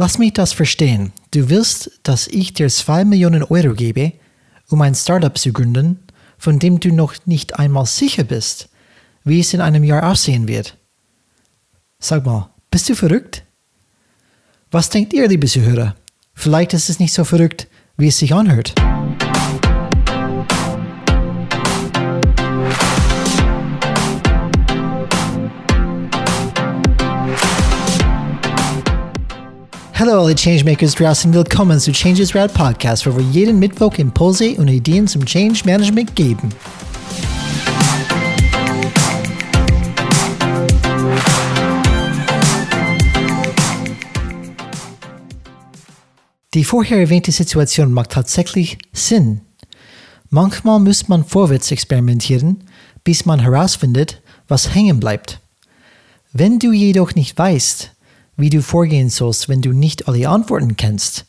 Lass mich das verstehen. Du willst, dass ich dir zwei Millionen Euro gebe, um ein Startup zu gründen, von dem du noch nicht einmal sicher bist, wie es in einem Jahr aussehen wird. Sag mal, bist du verrückt? Was denkt ihr, liebe Zuhörer? Vielleicht ist es nicht so verrückt, wie es sich anhört. Hallo alle Changemakers draußen, willkommen zu Changes Route Podcast, wo wir jeden Mittwoch Impulse und Ideen zum Change Management geben. Die vorher erwähnte Situation macht tatsächlich Sinn. Manchmal muss man vorwärts experimentieren, bis man herausfindet, was hängen bleibt. Wenn du jedoch nicht weißt, wie du vorgehen sollst, wenn du nicht alle Antworten kennst,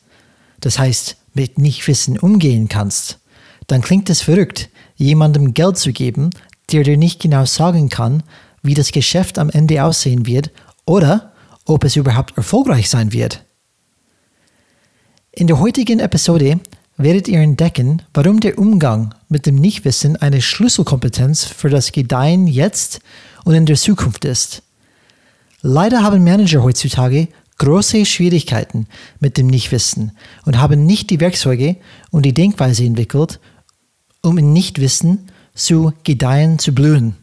das heißt mit Nichtwissen umgehen kannst, dann klingt es verrückt, jemandem Geld zu geben, der dir nicht genau sagen kann, wie das Geschäft am Ende aussehen wird oder ob es überhaupt erfolgreich sein wird. In der heutigen Episode werdet ihr entdecken, warum der Umgang mit dem Nichtwissen eine Schlüsselkompetenz für das Gedeihen jetzt und in der Zukunft ist. Leider haben Manager heutzutage große Schwierigkeiten mit dem Nichtwissen und haben nicht die Werkzeuge und die Denkweise entwickelt, um im Nichtwissen zu gedeihen, zu blühen.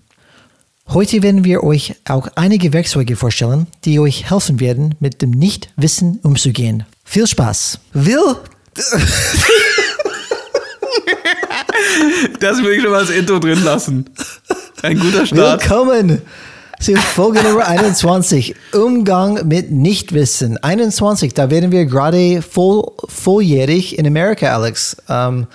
Heute werden wir euch auch einige Werkzeuge vorstellen, die euch helfen werden, mit dem Nichtwissen umzugehen. Viel Spaß! Will! das will ich schon mal als Intro drin lassen. Ein guter Start. Willkommen zu Folge Nummer 21. Umgang mit Nichtwissen. 21, da werden wir gerade voll, volljährig in Amerika, Alex. Ähm,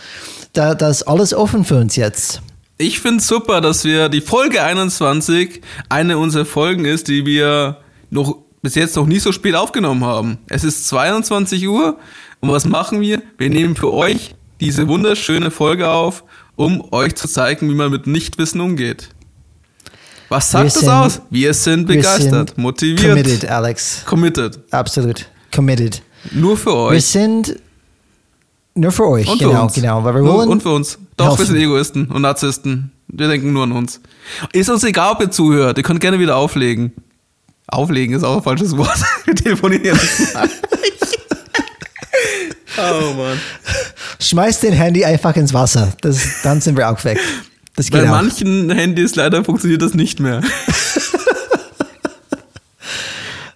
da, das ist alles offen für uns jetzt. Ich finde es super, dass wir die Folge 21 eine unserer Folgen ist, die wir noch bis jetzt noch nicht so spät aufgenommen haben. Es ist 22 Uhr und was machen wir? Wir nehmen für euch diese wunderschöne Folge auf, um euch zu zeigen, wie man mit Nichtwissen umgeht. Was sagt das aus? Wir sind begeistert, sind motiviert. Committed, Alex. Committed. Absolut. Committed. Nur für euch. Wir sind nur für euch, und genau, für uns. genau. Weil wir wollen und für uns. Doch, helfen. wir sind Egoisten und Narzissten. Wir denken nur an uns. Ist uns egal, ob ihr zuhört. Ihr könnt gerne wieder auflegen. Auflegen ist auch ein falsches Wort. Wir telefonieren oh Mann. Schmeiß den Handy einfach ins Wasser. Das, dann sind wir auch weg. Das geht Bei auch. manchen Handys leider funktioniert das nicht mehr.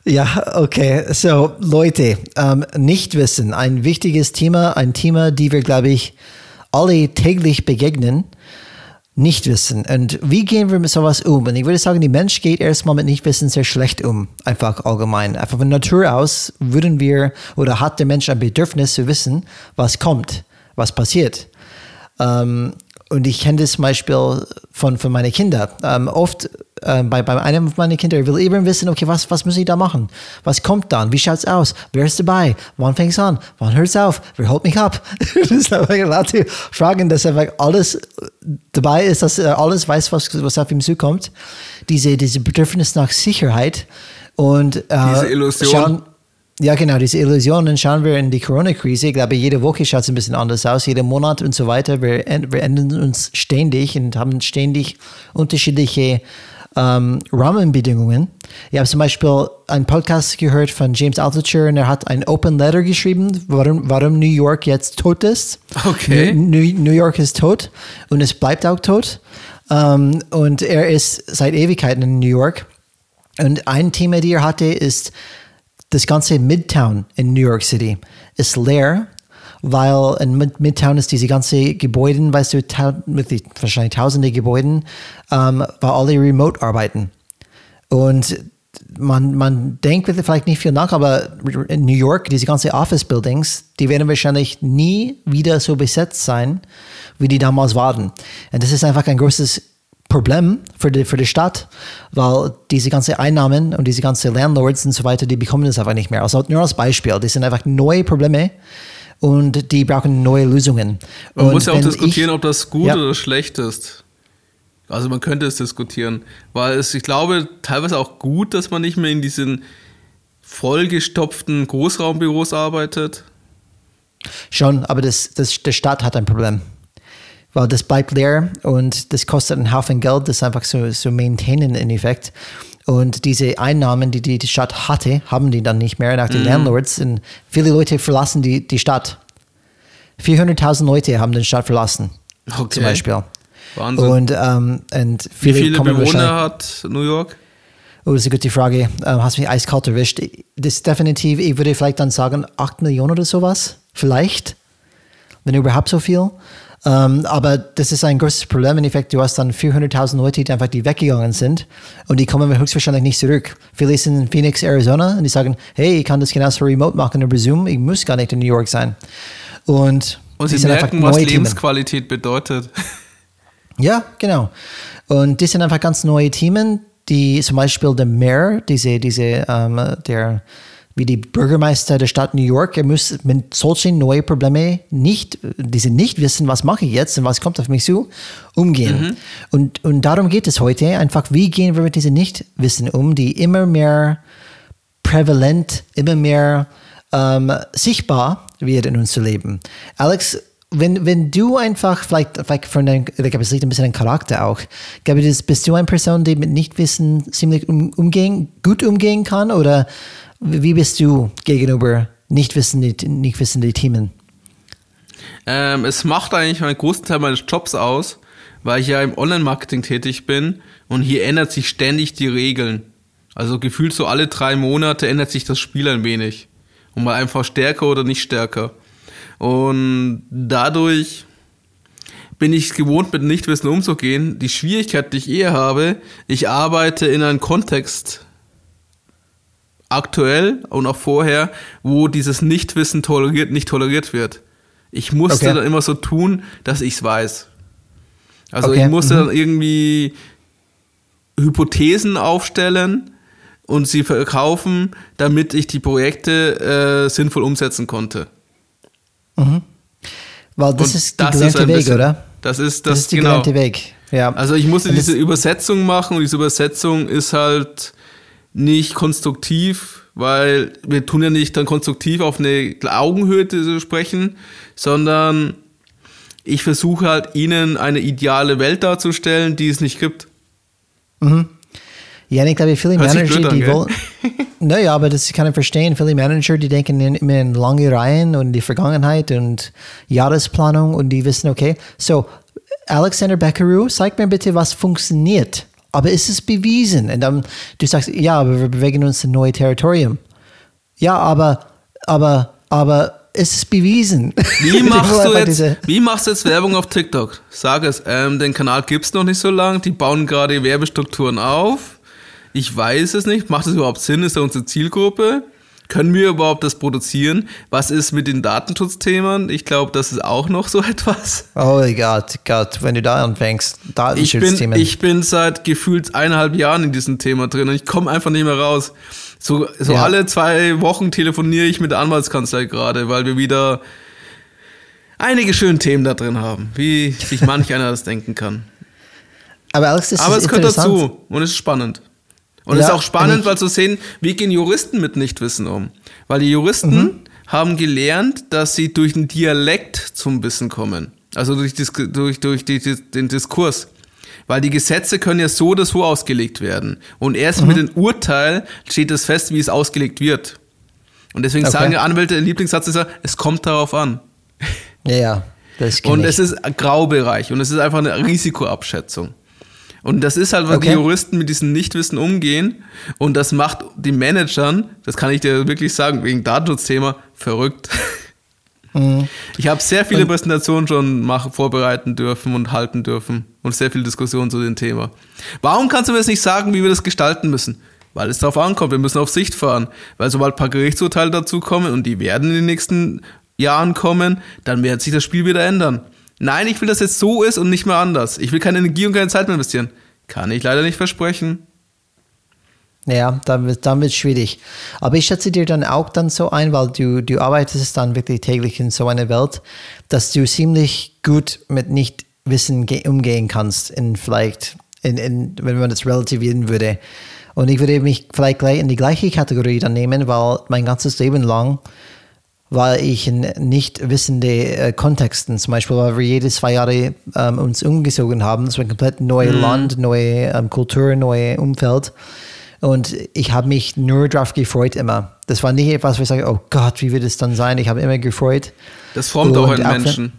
Ja, okay. So, Leute, ähm, Nichtwissen, ein wichtiges Thema, ein Thema, die wir, glaube ich, alle täglich begegnen. Nichtwissen. Und wie gehen wir mit sowas um? Und ich würde sagen, die Mensch geht erstmal mit Nichtwissen sehr schlecht um. Einfach allgemein. Einfach von Natur aus würden wir oder hat der Mensch ein Bedürfnis zu wissen, was kommt, was passiert. Ähm, und ich kenne das zum Beispiel von, von meinen Kindern. Ähm, oft äh, bei, bei einem meiner Kinder will eben wissen, okay, was, was muss ich da machen? Was kommt dann? Wie schaut es aus? Wer ist dabei? Wann fängt es an? Wann hört es auf? Wer holt mich ab? das ist einfach fragen, dass einfach alles dabei ist, dass er alles weiß, was, was auf ihm zukommt. Diese, diese Bedürfnis nach Sicherheit und äh, diese Illusion. Schauen, ja, genau, diese Illusionen schauen wir in die Corona-Krise. Ich glaube, jede Woche schaut es ein bisschen anders aus, jeden Monat und so weiter. Wir, wir ändern uns ständig und haben ständig unterschiedliche ähm, Rahmenbedingungen. Ich habe zum Beispiel einen Podcast gehört von James Altucher und er hat ein Open Letter geschrieben, warum, warum New York jetzt tot ist. Okay. New, New York ist tot und es bleibt auch tot. Um, und er ist seit Ewigkeiten in New York. Und ein Thema, die er hatte, ist, das ganze Midtown in New York City ist leer, weil in Midtown ist diese ganze Gebäude, weißt du, wirklich wahrscheinlich tausende Gebäude, ähm, weil alle remote arbeiten. Und man, man denkt vielleicht nicht viel nach, aber in New York, diese ganzen Office Buildings, die werden wahrscheinlich nie wieder so besetzt sein, wie die damals waren. Und das ist einfach ein großes Problem für die, für die Stadt, weil diese ganzen Einnahmen und diese ganzen Landlords und so weiter, die bekommen das einfach nicht mehr. Also nur als Beispiel, das sind einfach neue Probleme und die brauchen neue Lösungen. Man und muss ja auch diskutieren, ich, ob das gut ja. oder schlecht ist. Also man könnte es diskutieren, weil es, ich glaube, teilweise auch gut, dass man nicht mehr in diesen vollgestopften Großraumbüros arbeitet? Schon, aber das, das, der Staat hat ein Problem. Weil das bleibt leer und das kostet einen Haufen Geld, das einfach so, so maintainen in Effekt. Und diese Einnahmen, die die Stadt hatte, haben die dann nicht mehr nach den mhm. Landlords. Und viele Leute verlassen die, die Stadt. 400.000 Leute haben den Stadt verlassen, okay. zum Beispiel. Wahnsinn. Und, ähm, und viele Wie viele Bewohner hat New York? Oh, das ist eine gute Frage. Ähm, hast mich eiskalt erwischt. Das ist definitiv, ich würde vielleicht dann sagen, 8 Millionen oder sowas. Vielleicht. Wenn überhaupt so viel. Ähm, aber das ist ein großes Problem. Im Endeffekt, du hast dann 400.000 Leute, die einfach die weggegangen sind und die kommen höchstwahrscheinlich nicht zurück. Viele sind in Phoenix, Arizona und die sagen, hey, ich kann das genauso remote machen über Zoom, ich muss gar nicht in New York sein. Und, und sie merken, was Lebensqualität Themen. bedeutet. Ja, genau. Und das sind einfach ganz neue Themen, die zum Beispiel der Mayor, diese, diese, ähm, der, wie die Bürgermeister der Stadt New York, er muss mit solchen neuen Problemen nicht, diese nicht wissen, was mache ich jetzt und was kommt auf mich zu, umgehen. Mhm. Und, und darum geht es heute, einfach, wie gehen wir mit diesen Nichtwissen um, die immer mehr prävalent, immer mehr ähm, sichtbar wird in unserem Leben. Alex, wenn, wenn du einfach, vielleicht, vielleicht von deinem, ich glaube, es liegt ein bisschen an Charakter auch, glaube ich, bist du eine Person, die mit Nichtwissen ziemlich um, umgehen, gut umgehen kann oder wie bist du gegenüber Nichtwissen, nicht wissenden Themen? Ähm, es macht eigentlich einen großen Teil meines Jobs aus, weil ich ja im Online-Marketing tätig bin und hier ändert sich ständig die Regeln. Also gefühlt so alle drei Monate ändert sich das Spiel ein wenig. Und mal einfach stärker oder nicht stärker. Und dadurch bin ich gewohnt, mit Nichtwissen umzugehen. Die Schwierigkeit, die ich eher habe, ich arbeite in einem Kontext aktuell und auch vorher, wo dieses Nichtwissen toleriert, nicht toleriert wird. Ich musste okay. dann immer so tun, dass ich es weiß. Also okay. ich musste mhm. dann irgendwie Hypothesen aufstellen und sie verkaufen, damit ich die Projekte äh, sinnvoll umsetzen konnte. Mhm. Weil das und ist der gelernte Weg, oder? Das ist das, das ist die genau. Weg. Ja. Also ich musste diese Übersetzung machen und diese Übersetzung ist halt nicht konstruktiv, weil wir tun ja nicht dann konstruktiv auf eine Augenhöhe sprechen, sondern ich versuche halt ihnen eine ideale Welt darzustellen, die es nicht gibt. Mhm. Ja, ich glaube, viele Hört Manager, die wollen. naja, aber das kann ich verstehen. Viele Manager, die denken immer in lange Reihen und die Vergangenheit und Jahresplanung und die wissen, okay, so, Alexander Beckeru, zeig mir bitte, was funktioniert. Aber ist es bewiesen? Und dann, du sagst, ja, aber wir bewegen uns in neue Territorium. Ja, aber, aber, aber ist es bewiesen? Wie machst, du jetzt, wie machst du jetzt Werbung auf TikTok? Sag es, ähm, den Kanal gibt es noch nicht so lange, die bauen gerade Werbestrukturen auf ich weiß es nicht. Macht es überhaupt Sinn? Ist er unsere Zielgruppe? Können wir überhaupt das produzieren? Was ist mit den Datenschutzthemen? Ich glaube, das ist auch noch so etwas. Oh Gott, Gott, wenn du da anfängst, Datenschutzthemen. Ich bin, ich bin seit gefühlt eineinhalb Jahren in diesem Thema drin und ich komme einfach nicht mehr raus. So, so ja. alle zwei Wochen telefoniere ich mit der Anwaltskanzlei gerade, weil wir wieder einige schöne Themen da drin haben, wie sich manch einer das denken kann. Aber Alex, das Aber ist es gehört dazu und es ist spannend. Und es ist auch spannend, weil zu sehen, wie gehen Juristen mit Nichtwissen um. Weil die Juristen mhm. haben gelernt, dass sie durch den Dialekt zum Wissen kommen. Also durch, durch, durch die, den Diskurs. Weil die Gesetze können ja so oder so ausgelegt werden. Und erst mhm. mit dem Urteil steht es fest, wie es ausgelegt wird. Und deswegen okay. sagen die Anwälte, der Lieblingssatz ist ja, es kommt darauf an. Ja, ja. Das und es ist ein Graubereich und es ist einfach eine Risikoabschätzung. Und das ist halt, weil okay. die Juristen mit diesem Nichtwissen umgehen. Und das macht die Managern, das kann ich dir wirklich sagen, wegen Datenschutzthema, verrückt. Mhm. Ich habe sehr viele und Präsentationen schon machen, vorbereiten dürfen und halten dürfen und sehr viel Diskussion zu dem Thema. Warum kannst du mir jetzt nicht sagen, wie wir das gestalten müssen? Weil es darauf ankommt, wir müssen auf Sicht fahren. Weil sobald ein paar Gerichtsurteile dazu kommen und die werden in den nächsten Jahren kommen, dann wird sich das Spiel wieder ändern. Nein, ich will, dass es so ist und nicht mehr anders. Ich will keine Energie und keine Zeit mehr investieren. Kann ich leider nicht versprechen. Ja, dann wird es schwierig. Aber ich schätze dir dann auch dann so ein, weil du, du arbeitest dann wirklich täglich in so einer Welt, dass du ziemlich gut mit Nichtwissen umgehen kannst, in vielleicht, in, in, wenn man das relativieren würde. Und ich würde mich vielleicht gleich in die gleiche Kategorie dann nehmen, weil mein ganzes Leben lang war ich in nicht wissende äh, Kontexten, zum Beispiel, weil wir jede zwei Jahre ähm, uns umgezogen haben. Es war ein komplett neues Mhm. Land, neue ähm, Kultur, neues Umfeld. Und ich habe mich nur darauf gefreut immer. Das war nicht etwas, wo ich sage, oh Gott, wie wird es dann sein? Ich habe immer gefreut. Das formt auch Und einen auch wenn- Menschen.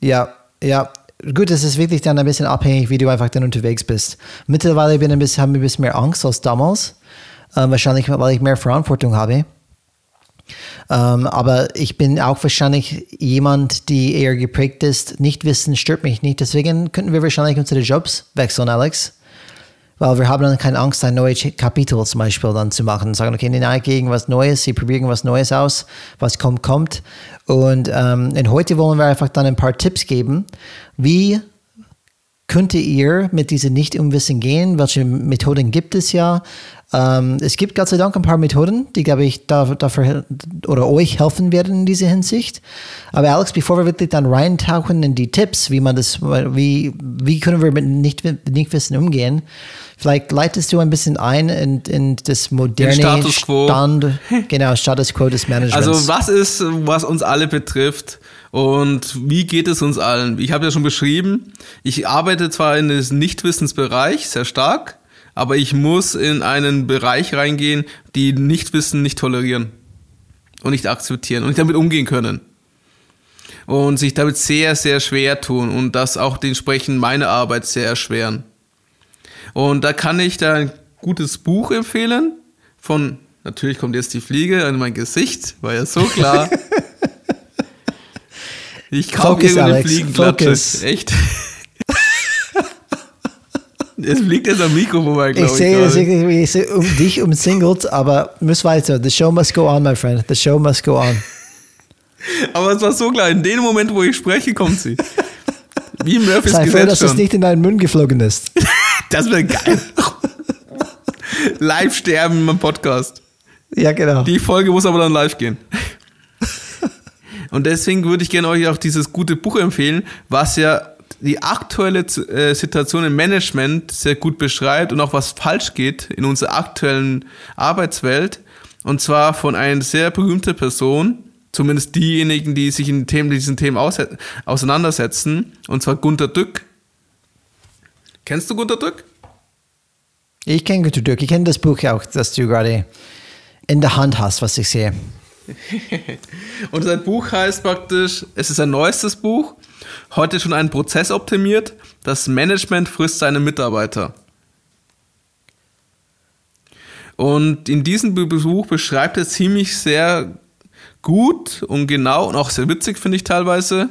Ja, ja. Gut, es ist wirklich dann ein bisschen abhängig, wie du einfach dann unterwegs bist. Mittlerweile bin ich ein bisschen, habe ich ein bisschen mehr Angst als damals. Ähm, wahrscheinlich, weil ich mehr Verantwortung habe. Ähm, aber ich bin auch wahrscheinlich jemand, die eher geprägt ist. Nicht wissen stört mich nicht. Deswegen könnten wir wahrscheinlich unsere Jobs wechseln, Alex. Weil wir haben dann keine Angst, ein neues Kapitel zum Beispiel dann zu machen. Sagen, okay, nein, gegen was Neues, sie probieren was Neues aus, was kommt, kommt. Und, ähm, und heute wollen wir einfach dann ein paar Tipps geben, wie könnte ihr mit diesem Nicht-Umwissen gehen? Welche Methoden gibt es ja? Ähm, es gibt Gott sei Dank ein paar Methoden, die, glaube ich, da, dafür oder euch helfen werden in dieser Hinsicht. Aber Alex, bevor wir wirklich dann reintauchen in die Tipps, wie man das, wie, wie können wir mit Nicht- Nichtwissen umgehen, vielleicht leitest du ein bisschen ein in, in das moderne Status quo. Stand, genau, Status Quo des Managements. Also was ist, was uns alle betrifft und wie geht es uns allen? Ich habe ja schon beschrieben, ich arbeite zwar in den Nichtwissensbereich sehr stark, aber ich muss in einen Bereich reingehen, die Nichtwissen nicht tolerieren und nicht akzeptieren und nicht damit umgehen können. Und sich damit sehr, sehr schwer tun und das auch dementsprechend meine Arbeit sehr erschweren. Und da kann ich da ein gutes Buch empfehlen von, natürlich kommt jetzt die Fliege in mein Gesicht, war ja so klar. Ich kaufe irgendeine Alex, Fliegenklatsche. focus. Echt. Es fliegt jetzt am Mikro vorbei, ich glaube ich. sehe, es gerade. irgendwie- ich sehe um dich umsingelt, aber muss weiter. The show must go on, my friend. The show must go on. Aber es war so klar, in dem Moment, wo ich spreche, kommt sie. Wie Murphys Sei froh, Gesetz dass es schon. nicht in deinen Mund geflogen ist. Das wäre geil. live sterben im Podcast. Ja, genau. Die Folge muss aber dann live gehen. Und deswegen würde ich gerne euch auch dieses gute Buch empfehlen, was ja die aktuelle äh, Situation im Management sehr gut beschreibt und auch was falsch geht in unserer aktuellen Arbeitswelt. Und zwar von einer sehr berühmten Person, zumindest diejenigen, die sich in Themen, diesen Themen aus, auseinandersetzen, und zwar Gunter Dück. Kennst du Gunter Dück? Ich kenne Günter Dück. Ich kenne das Buch auch, das du gerade in der Hand hast, was ich sehe. Und sein Buch heißt praktisch, es ist ein neuestes Buch, heute schon einen Prozess optimiert, das Management frisst seine Mitarbeiter. Und in diesem Buch beschreibt er ziemlich sehr gut und genau und auch sehr witzig, finde ich teilweise,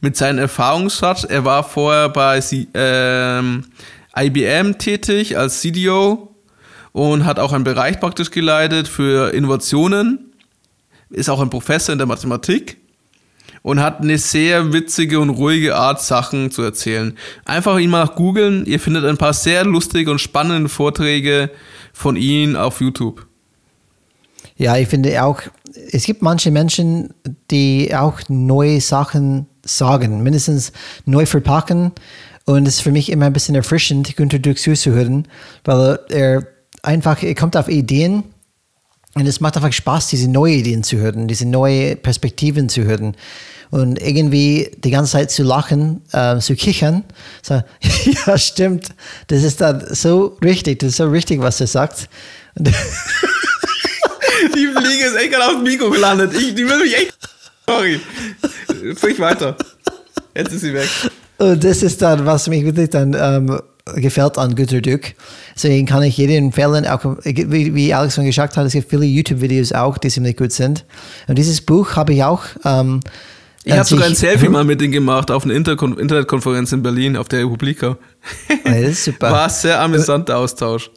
mit seinem Erfahrungsschatz. Er war vorher bei ähm, IBM tätig als CDO und hat auch einen Bereich praktisch geleitet für Innovationen ist auch ein Professor in der Mathematik und hat eine sehr witzige und ruhige Art, Sachen zu erzählen. Einfach ihn mal googeln, ihr findet ein paar sehr lustige und spannende Vorträge von ihm auf YouTube. Ja, ich finde auch, es gibt manche Menschen, die auch neue Sachen sagen, mindestens neu verpacken. Und es ist für mich immer ein bisschen erfrischend, Günter Dück zuzuhören, weil er einfach, er kommt auf Ideen und es macht einfach Spaß, diese neuen Ideen zu hören, diese neuen Perspektiven zu hören. Und irgendwie die ganze Zeit zu lachen, äh, zu kichern. So, ja, stimmt. Das ist dann so richtig, das ist so richtig, was er sagt. Und Die Fliege ist echt gerade auf dem Mikro gelandet. Ich, die will mich echt. Sorry. Sprich weiter. Jetzt ist sie weg. Und das ist dann, was mich wirklich dann ähm, gefällt an Günter Dück. Deswegen kann ich jedem empfehlen, auch wie, wie Alex schon gesagt hat, es gibt viele YouTube-Videos auch, die ziemlich gut sind. Und dieses Buch habe ich auch. Ähm, Ich habe sogar ein Selfie mal mit ihm gemacht auf einer Interkon Internetkonferenz in Berlin auf der Republika. Ja, das ist super. War ein sehr amüsanter Austausch.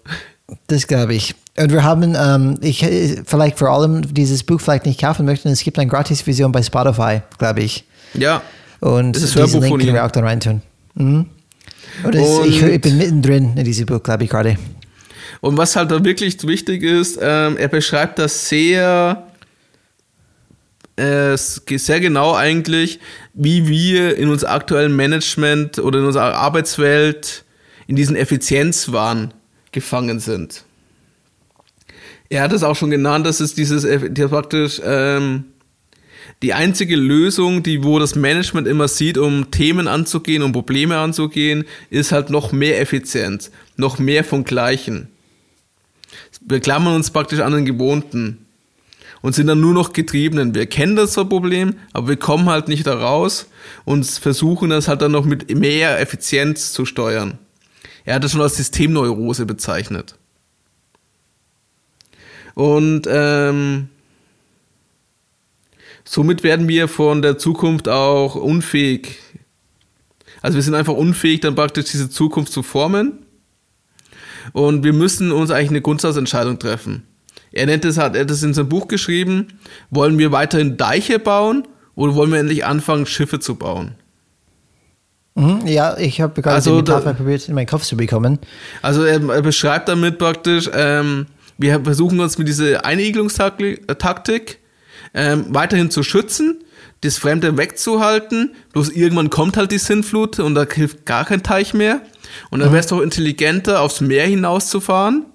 Das glaube ich. Und wir haben, ähm, ich vielleicht vor allem dieses Buch vielleicht nicht kaufen möchten, es gibt eine Gratis-Version bei Spotify, glaube ich. Ja. Und Das ist diesen Hörbuch Link können wir auch da reintun. Mhm. Und- ich, ich bin mittendrin in diesem Buch, glaube ich, gerade. Und was halt da wirklich wichtig ist, ähm, er beschreibt das sehr, äh, sehr genau eigentlich, wie wir in unserem aktuellen Management oder in unserer Arbeitswelt in diesen Effizienzwahn gefangen sind. Er hat es auch schon genannt, dass es dieses, die praktisch ähm, die einzige Lösung, die wo das Management immer sieht, um Themen anzugehen, um Probleme anzugehen, ist halt noch mehr Effizienz, noch mehr von Gleichen. Wir klammern uns praktisch an den Gewohnten und sind dann nur noch Getriebenen. Wir kennen das Problem, aber wir kommen halt nicht da raus und versuchen das halt dann noch mit mehr Effizienz zu steuern. Er hat das schon als Systemneurose bezeichnet. Und ähm, somit werden wir von der Zukunft auch unfähig. Also wir sind einfach unfähig, dann praktisch diese Zukunft zu formen. Und wir müssen uns eigentlich eine Grundsatzentscheidung treffen. Er nennt es, hat er das in seinem Buch geschrieben, wollen wir weiterhin Deiche bauen oder wollen wir endlich anfangen, Schiffe zu bauen? Mhm, ja, ich habe gerade Also die Metapher probiert, in meinen Kopf zu bekommen. Also er, er beschreibt damit praktisch, ähm, wir versuchen uns mit dieser Einigelungstaktik ähm, weiterhin zu schützen, das Fremde wegzuhalten, bloß irgendwann kommt halt die Sintflut und da hilft gar kein Teich mehr. Und dann wäre es doch intelligenter, aufs Meer hinauszufahren,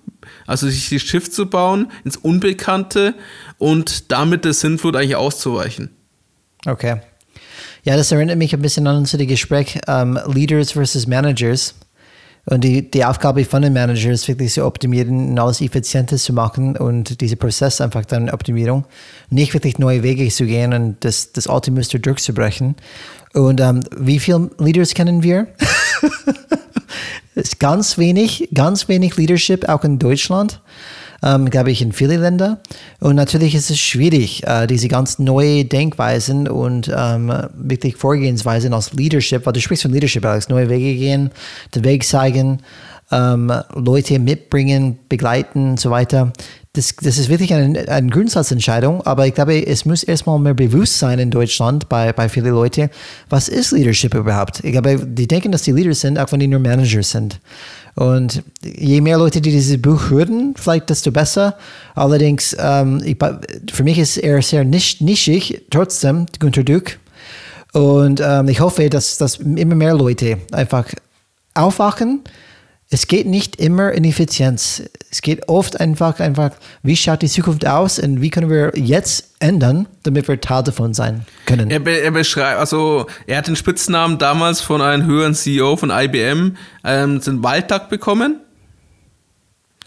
also sich das Schiff zu bauen, ins Unbekannte und damit der Sintflut eigentlich auszuweichen. Okay. Ja, das erinnert mich ein bisschen an unser Gespräch ähm, Leaders versus Managers. Und die, die Aufgabe von den Managers ist wirklich zu optimieren alles effizienter zu machen und dieser Prozess einfach dann Optimierung. Nicht wirklich neue Wege zu gehen und das, das alte Muster durchzubrechen. Und ähm, wie viele Leaders kennen wir? Ist ganz wenig, ganz wenig Leadership, auch in Deutschland, ähm, glaube ich, in viele Länder. Und natürlich ist es schwierig, äh, diese ganz neue Denkweisen und ähm, wirklich Vorgehensweisen aus Leadership, weil du sprichst von Leadership, Alex, neue Wege gehen, den Weg zeigen, ähm, Leute mitbringen, begleiten und so weiter. Das, das ist wirklich eine, eine Grundsatzentscheidung, aber ich glaube, es muss erstmal mehr bewusst sein in Deutschland bei, bei vielen Leuten, was ist Leadership überhaupt? Ich glaube, die denken, dass die Leaders sind, auch wenn die nur Managers sind. Und je mehr Leute, die dieses Buch hören, vielleicht desto besser. Allerdings, ähm, ich, für mich ist er sehr nisch, nischig, trotzdem, Günter Dück. Und ähm, ich hoffe, dass, dass immer mehr Leute einfach aufwachen. Es geht nicht immer in Effizienz. Es geht oft einfach, einfach, wie schaut die Zukunft aus und wie können wir jetzt ändern, damit wir Teil davon sein können. Er, be er beschreibt, also er hat den Spitznamen damals von einem höheren CEO von IBM, ähm, den Waldduck bekommen.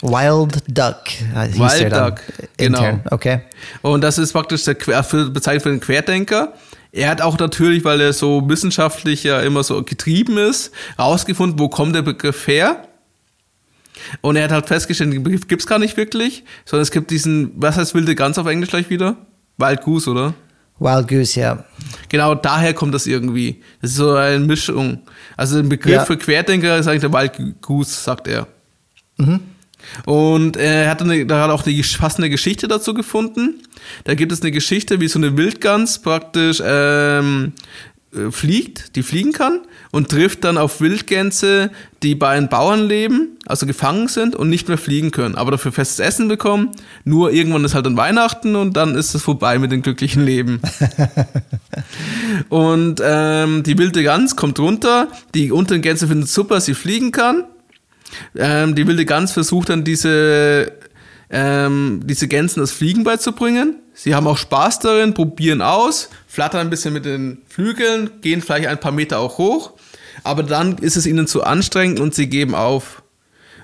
Wild Duck. hieß Wild Duck, genau. intern. Okay. Und das ist praktisch der bezeichnet für den Querdenker. Er hat auch natürlich, weil er so wissenschaftlich ja immer so getrieben ist, rausgefunden, wo kommt der Begriff her. Und er hat halt festgestellt, den Begriff gibt's gar nicht wirklich, sondern es gibt diesen, was heißt wilde Gans auf Englisch gleich wieder? Wild Goose, oder? Wild Goose, ja. Genau, daher kommt das irgendwie. Das ist so eine Mischung. Also der Begriff Ja. für Querdenker ist eigentlich der Wild Goose, sagt er. Und er hat, eine, da hat auch die passende Geschichte dazu gefunden. Da gibt es eine Geschichte, wie so eine Wildgans praktisch ähm, äh, fliegt, die fliegen kann und trifft dann auf Wildgänse, die bei einem Bauern leben, also gefangen sind und nicht mehr fliegen können, aber dafür festes Essen bekommen. Nur irgendwann ist halt dann Weihnachten und dann ist es vorbei mit dem glücklichen Leben. und ähm, die wilde Gans kommt runter, die unteren Gänse finden es super, sie fliegen kann. Ähm, die wilde Gans versucht dann diese, ähm, diese Gänsen das Fliegen beizubringen. Sie haben auch Spaß darin, probieren aus, flattern ein bisschen mit den Flügeln, gehen vielleicht ein paar Meter auch hoch, aber dann ist es ihnen zu anstrengend und sie geben auf.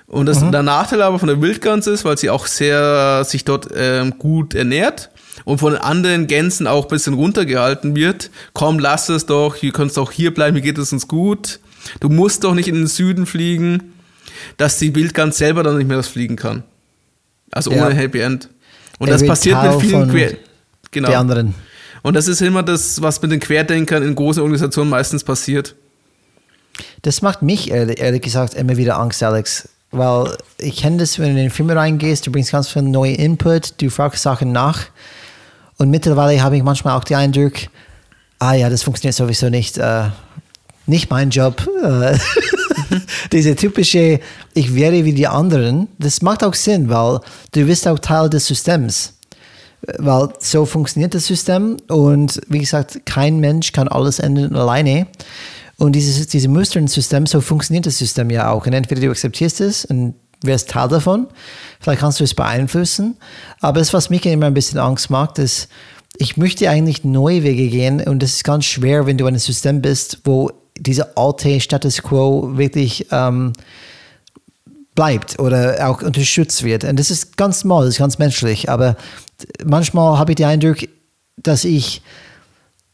Und das, der Nachteil aber von der Wildgans ist, weil sie auch sehr sich dort ähm, gut ernährt und von anderen Gänsen auch ein bisschen runtergehalten wird. Komm, lass es doch, ihr könnt doch hier bleiben, hier geht es uns gut. Du musst doch nicht in den Süden fliegen, dass die Wildgans selber dann nicht mehr das fliegen kann. Also ohne Ja. Happy End. Und das passiert mit vielen Quer genau. Die anderen. Und das ist immer das, was mit den Querdenkern in großen Organisationen meistens passiert. Das macht mich ehrlich, ehrlich gesagt immer wieder Angst, Alex. Weil ich kenne das, wenn du in den Film reingehst, du bringst ganz viel neue Input, du fragst Sachen nach. Und mittlerweile habe ich manchmal auch den Eindruck, ah ja, das funktioniert sowieso nicht. Äh, nicht mein Job. Äh, Diese typische, ich wäre wie die anderen, das macht auch Sinn, weil du bist auch Teil des Systems. Weil so funktioniert das System und wie gesagt, kein Mensch kann alles ändern alleine. Und dieses, diese Muster im System, so funktioniert das System ja auch. Und entweder du akzeptierst es und wirst Teil davon. Vielleicht kannst du es beeinflussen. Aber das, was mich immer ein bisschen Angst macht, ist, ich möchte eigentlich neue Wege gehen und das ist ganz schwer, wenn du in einem System bist, wo dieser alte Status quo wirklich ähm, bleibt oder auch unterstützt wird. Und das ist ganz normal, das ist ganz menschlich. Aber manchmal habe ich den Eindruck, dass ich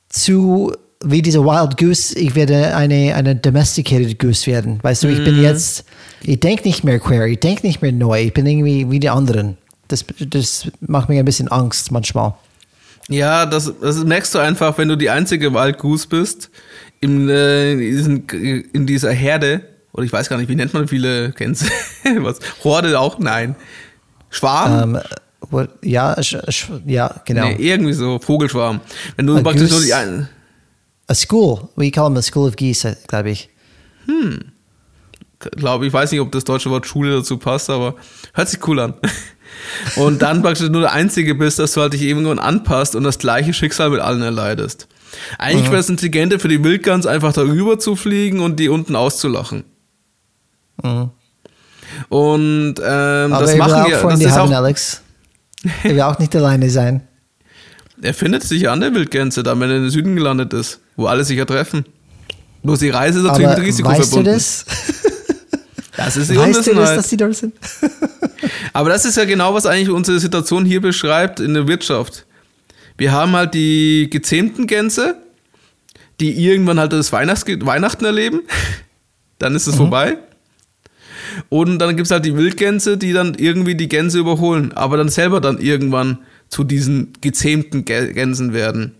zu wie dieser Wild Goose, ich werde eine, eine domesticated Goose werden. Weißt du, ich bin mhm. jetzt, ich denke nicht mehr queer, ich denke nicht mehr neu, ich bin irgendwie wie die anderen. Das, das macht mir ein bisschen Angst manchmal. Ja, das, das merkst du einfach, wenn du die einzige Wild Goose bist in, äh, diesen, in dieser Herde. Oder ich weiß gar nicht, wie nennt man viele Gänse? Was? Horde auch? Nein. Schwarm? Um, ähm, ja, ja, genau. Nee, irgendwie so, Vogelschwarm. Wenn du a praktisch goose, so die A school. We call them a school of geese, glaube ich. Hm. Glaube ich, weiß nicht, ob das deutsche Wort Schule dazu passt, aber hört sich cool an. Und dann praktisch nur der Einzige bist, dass du halt dich irgendwann anpasst und das gleiche Schicksal mit allen erleidest. Eigentlich mhm. wäre es intelligenter für die Wildgans einfach darüber zu fliegen und die unten auszulachen. Mhm. Und ähm, Aber das machen wir. Das ist auch, Alex. Er will auch nicht alleine sein. Er findet sich an der Wildgänse, da wenn er in den Süden gelandet ist, wo alle sich ja treffen. Bloß die Reise ist natürlich Aber mit Risiko weißt verbunden. Du das? das ist die weißt du das, dass die dort sind? Aber das ist ja genau, was eigentlich unsere Situation hier beschreibt in der Wirtschaft. Wir haben halt die gezähmten Gänse, die irgendwann halt das Weihnachts Weihnachten erleben. Dann ist es mhm. vorbei. Und dann gibt es halt die Wildgänse, die dann irgendwie die Gänse überholen, aber dann selber dann irgendwann zu diesen gezähmten Gänsen werden.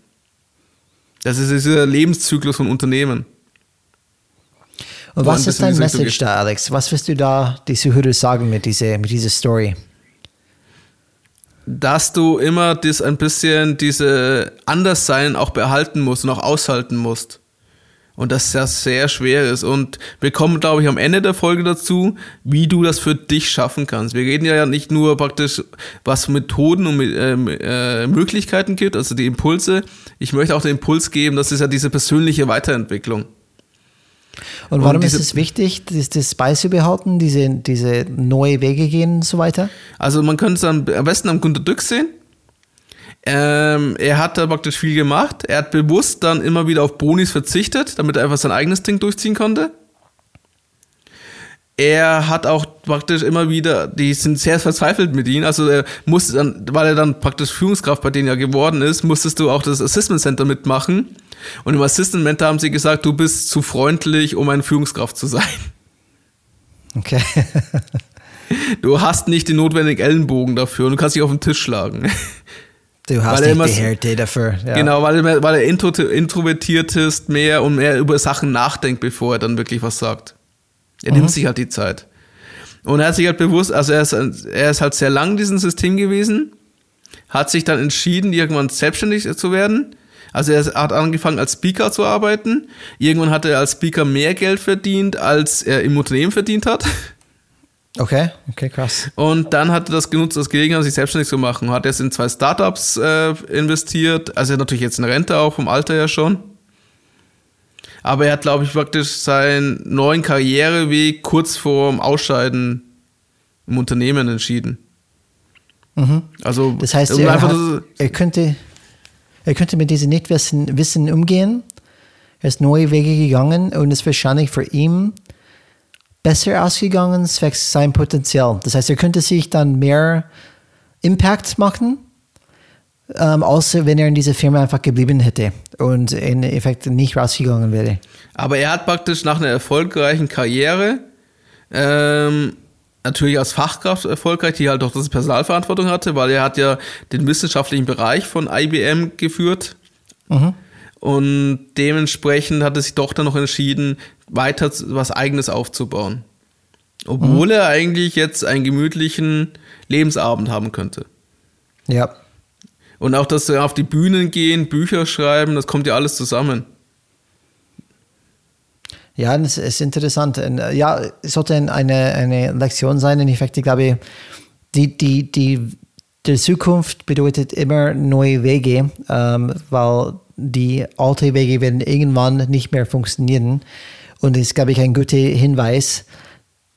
Das ist dieser Lebenszyklus von Unternehmen. Und was ist dein Message da, Alex? Was wirst du da die Zuhörer sagen mit dieser, mit dieser Story? Dass du immer das ein bisschen diese Anderssein auch behalten musst und auch aushalten musst. Und das sehr, sehr schwer ist. Und wir kommen, glaube ich, am Ende der Folge dazu, wie du das für dich schaffen kannst. Wir reden ja nicht nur praktisch, was Methoden und äh, Möglichkeiten gibt, also die Impulse. Ich möchte auch den Impuls geben, das ist ja diese persönliche Weiterentwicklung. Und warum und diese, ist es wichtig, das, das beizubehalten, diese, diese neue Wege gehen und so weiter? Also man könnte es am, am besten am Gunter Dück sehen. Ähm, er hat da praktisch viel gemacht. Er hat bewusst dann immer wieder auf Bonis verzichtet, damit er einfach sein eigenes Ding durchziehen konnte. Er hat auch praktisch immer wieder, die sind sehr verzweifelt mit ihm. Also er musste dann, weil er dann praktisch Führungskraft bei denen ja geworden ist, musstest du auch das Assessment Center mitmachen. Und im Assistant Mentor haben sie gesagt, du bist zu freundlich, um eine Führungskraft zu sein. Okay. du hast nicht den notwendigen Ellenbogen dafür und du kannst dich auf den Tisch schlagen. Du hast weil nicht die Härte dafür. Ja. Genau, weil, er, weil er intro, introvertiert ist mehr und mehr über Sachen nachdenkt, bevor er dann wirklich was sagt. Er mhm. nimmt sich halt die Zeit. Und er hat sich halt bewusst, also er ist, er ist halt sehr lang in diesem System gewesen, hat sich dann entschieden, irgendwann selbstständig zu werden also er hat angefangen als Speaker zu arbeiten. Irgendwann hat er als Speaker mehr Geld verdient, als er im Unternehmen verdient hat. Okay, okay, krass. Und dann hat er das genutzt als Gelegenheit, sich selbstständig zu machen. Hat erst in zwei Startups äh, investiert. Also er hat natürlich jetzt eine Rente auch vom Alter her schon. Aber er hat, glaube ich, praktisch seinen neuen Karriereweg kurz vorm Ausscheiden im Unternehmen entschieden. Mhm. Also, das heißt, er, hat, er könnte er könnte mit diesem Nichtwissen Wissen umgehen. Er ist neue Wege gegangen und ist wahrscheinlich für ihn besser ausgegangen, zwecks sein Potenzial. Das heißt, er könnte sich dann mehr Impact machen, ähm, außer wenn er in dieser Firma einfach geblieben hätte und in Effekt nicht rausgegangen wäre. Aber er hat praktisch nach einer erfolgreichen Karriere ähm, natürlich als Fachkraft erfolgreich, die halt auch das Personalverantwortung hatte, weil er hat ja den wissenschaftlichen Bereich von IBM geführt. Mhm. Und dementsprechend hat er sich doch dann noch entschieden, weiter was Eigenes aufzubauen. Obwohl mhm. er eigentlich jetzt einen gemütlichen Lebensabend haben könnte. Ja. Und auch, dass er auf die Bühnen gehen, Bücher schreiben, das kommt ja alles zusammen. Ja, das ist interessant. Äh, ja, es sollte eine, eine Lektion sein. In Effekt, ich glaube, die, die, die, die Zukunft bedeutet immer neue Wege, ähm, weil die alten Wege werden irgendwann nicht mehr funktionieren. Und das ist, glaube ich, ein guter Hinweis.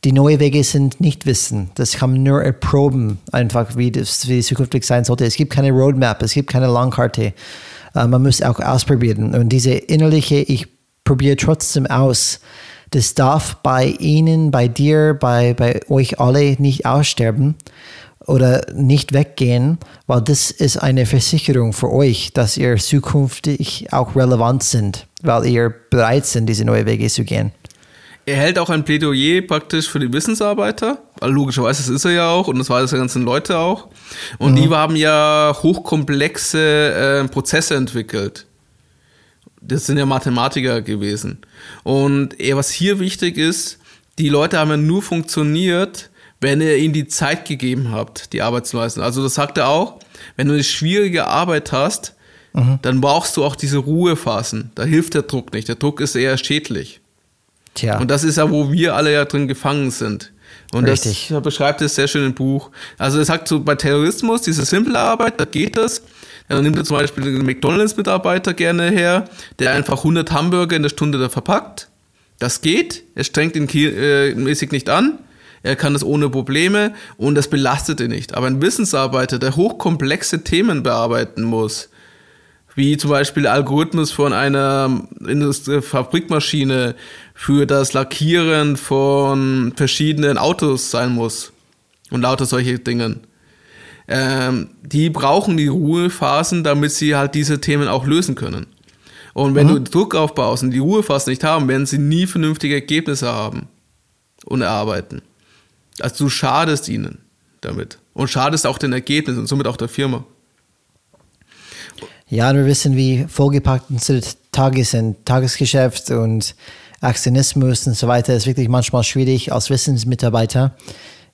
Die neuen Wege sind nicht Wissen. Das kann man nur erproben, einfach wie das wie zukünftig sein sollte. Es gibt keine Roadmap, es gibt keine Langkarte. Äh, man muss auch ausprobieren. Und diese innerliche, ich probiere trotzdem aus, das darf bei Ihnen, bei dir, bei, bei euch alle nicht aussterben oder nicht weggehen, weil das ist eine Versicherung für euch, dass ihr zukünftig auch relevant sind, weil ihr bereit sind, diese neuen Wege zu gehen. Er hält auch ein Plädoyer praktisch für die Wissensarbeiter. Also logischerweise, das ist er ja auch und das war das ganzen Leute auch. Und mhm. die haben ja hochkomplexe äh, Prozesse entwickelt. Das sind ja Mathematiker gewesen. Und er, was hier wichtig ist, die Leute haben ja nur funktioniert, wenn ihr ihnen die Zeit gegeben habt, die Arbeit zu leisten. Also das sagt er auch, wenn du eine schwierige Arbeit hast, mhm. dann brauchst du auch diese Ruhephasen. Da hilft der Druck nicht. Der Druck ist eher schädlich. Tja. Und das ist ja, wo wir alle ja drin gefangen sind. Und Richtig. das beschreibt es sehr schön im Buch. Also er sagt so, bei Terrorismus, diese simple Arbeit, da geht das. Dann nimmt er zum Beispiel den McDonalds-Mitarbeiter gerne her, der einfach 100 Hamburger in der Stunde da verpackt. Das geht. Er strengt ihn äh, mäßig nicht an. Er kann das ohne Probleme und das belastet ihn nicht. Aber ein Wissensarbeiter, der hochkomplexe Themen bearbeiten muss, wie zum Beispiel der Algorithmus von einer Fabrikmaschine für das Lackieren von verschiedenen Autos sein muss und lauter solche Dinge. Ähm, die brauchen die Ruhephasen, damit sie halt diese Themen auch lösen können. Und wenn mhm. du Druck aufbaust und die Ruhephasen nicht haben, werden sie nie vernünftige Ergebnisse haben und erarbeiten. Also du schadest ihnen damit und schadest auch den Ergebnissen und somit auch der Firma. Ja, wir wissen, wie vollgepackt unsere Tage sind. Tagesgeschäft und Aktionismus und so weiter ist wirklich manchmal schwierig als Wissensmitarbeiter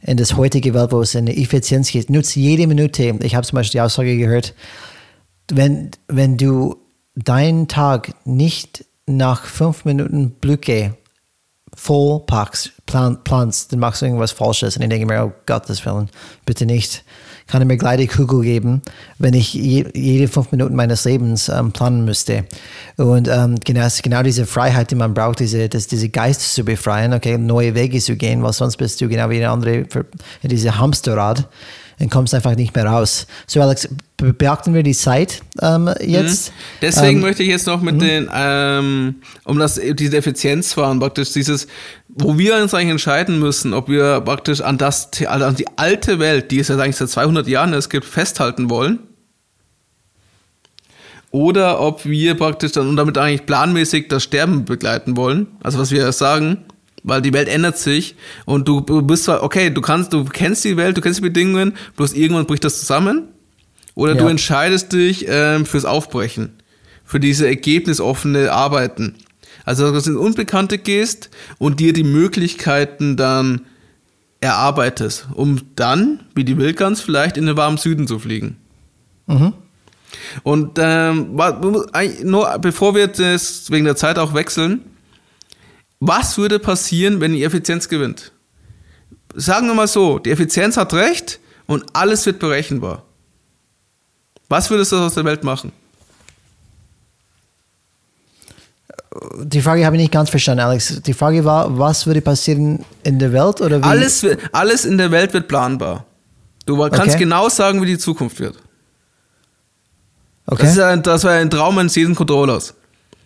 in das heutige Welt, wo es in Effizienz geht. Nutze jede Minute. Ich habe zum Beispiel die Aussage gehört, wenn, wenn du deinen Tag nicht nach fünf Minuten Blöcke voll packst, plan, planst, dann machst du irgendwas Falsches. Und ich denke mir, oh Gottes Willen, bitte nicht. Kann er mir gleich die Kugel geben, wenn ich je, jede fünf Minuten meines Lebens ähm, planen müsste. Und ähm, genau, genau diese Freiheit, die man braucht, diese, das, diese Geist zu befreien, okay, neue Wege zu gehen, weil sonst bist du genau wie eine andere, diese Hamsterrad dann kommst du einfach nicht mehr raus. So, Alex, beachten wir die Zeit ähm, jetzt. Mhm. Deswegen ähm, möchte ich jetzt noch mit mhm. den, ähm, um das, diese Effizienz fahren, praktisch dieses, wo wir uns eigentlich entscheiden müssen, ob wir praktisch an das, also an die alte Welt, die es ja eigentlich seit 200 Jahren es gibt, festhalten wollen. Oder ob wir praktisch dann und damit eigentlich planmäßig das Sterben begleiten wollen. Also was wir sagen, weil die Welt ändert sich und du, bist zwar, okay, du kannst, du kennst die Welt, du kennst die Bedingungen, bloß irgendwann bricht das zusammen. Oder ja. du entscheidest dich ähm, fürs Aufbrechen, für diese ergebnisoffene Arbeiten. Also, dass du ins Unbekannte gehst und dir die Möglichkeiten dann erarbeitest, um dann, wie die Wildgans, vielleicht in den warmen Süden zu fliegen. Mhm. Und ähm, nur bevor wir das wegen der Zeit auch wechseln, was würde passieren, wenn die Effizienz gewinnt? Sagen wir mal so, die Effizienz hat recht und alles wird berechenbar. Was würdest du aus der Welt machen? Die Frage habe ich nicht ganz verstanden, Alex. Die Frage war, was würde passieren in der Welt oder wie? Alles, alles in der Welt wird planbar. Du kannst okay. genau sagen, wie die Zukunft wird. Okay. Das, ist ein, das war ein Traum eines jeden Controllers.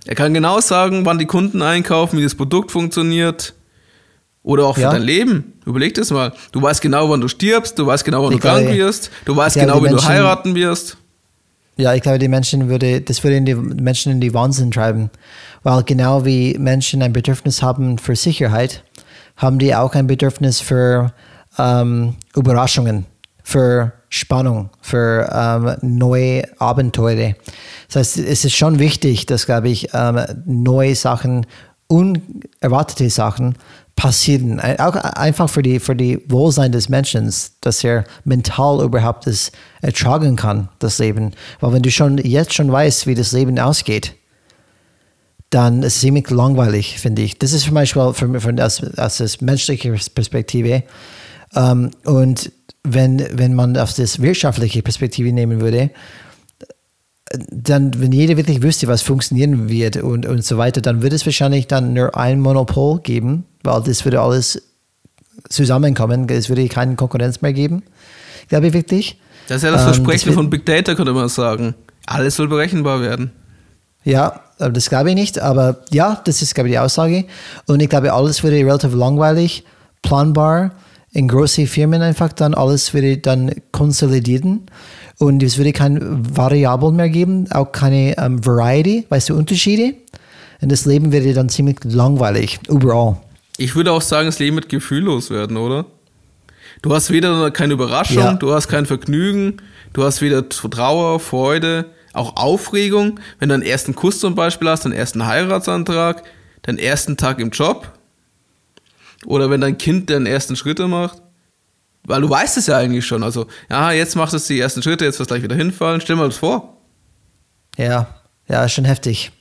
Er kann genau sagen, wann die Kunden einkaufen, wie das Produkt funktioniert. Oder auch für ja. dein Leben. Überleg das mal. Du weißt genau, wann du stirbst, du weißt genau, wann ich du krank wirst, du weißt genau, wie du heiraten wirst. Ja, ich glaube, die Menschen würde, das würde die Menschen in die Wahnsinn treiben. Weil genau wie Menschen ein Bedürfnis haben für Sicherheit, haben die auch ein Bedürfnis für ähm, Überraschungen, für Spannung, für ähm, neue Abenteuer. Das heißt, es ist schon wichtig, dass, glaube ich, ähm, neue Sachen, unerwartete Sachen passieren. Auch einfach für die, für die Wohlsein des Menschen, dass er mental überhaupt das ertragen kann, das Leben. Weil wenn du schon jetzt schon weißt, wie das Leben ausgeht, dann ist es ziemlich langweilig, finde ich. Das ist zum Beispiel für, für aus, aus der menschlichen Perspektive. Um, ähm, und wenn, wenn man auf das wirtschaftliche Perspektive nehmen würde, dann, wenn jeder wirklich wüsste, was funktionieren wird und, und so weiter, dann würde es wahrscheinlich dann nur ein Monopol geben, weil das würde alles zusammenkommen. Es würde keine Konkurrenz mehr geben, glaube ich wirklich. Das ist ja das Ähm, Versprechen das von Big Data, könnte man sagen. Alles soll berechenbar werden. Ja, das glaube ich nicht, aber ja, das ist, glaube ich, die Aussage. Und ich glaube, alles würde relativ langweilig, planbar, in große Firmen einfach dann alles würde dann konsolidieren und es würde keine Variablen mehr geben, auch keine ähm, Variety, weißt du, Unterschiede. Und das Leben wäre dann ziemlich langweilig, überall. Ich würde auch sagen, das Leben wird gefühllos werden, oder? Du hast weder keine Überraschung, Ja. du hast kein Vergnügen, du hast weder Trauer, Freude, auch Aufregung. Wenn du einen ersten Kuss zum Beispiel hast, deinen ersten Heiratsantrag, deinen ersten Tag im Job oder wenn dein Kind deine ersten Schritte macht. Weil du weißt es ja eigentlich schon. Also, ja, jetzt macht es die ersten Schritte, jetzt wirst du gleich wieder hinfallen. Stell mal das vor. Ja, ja, ist schon heftig.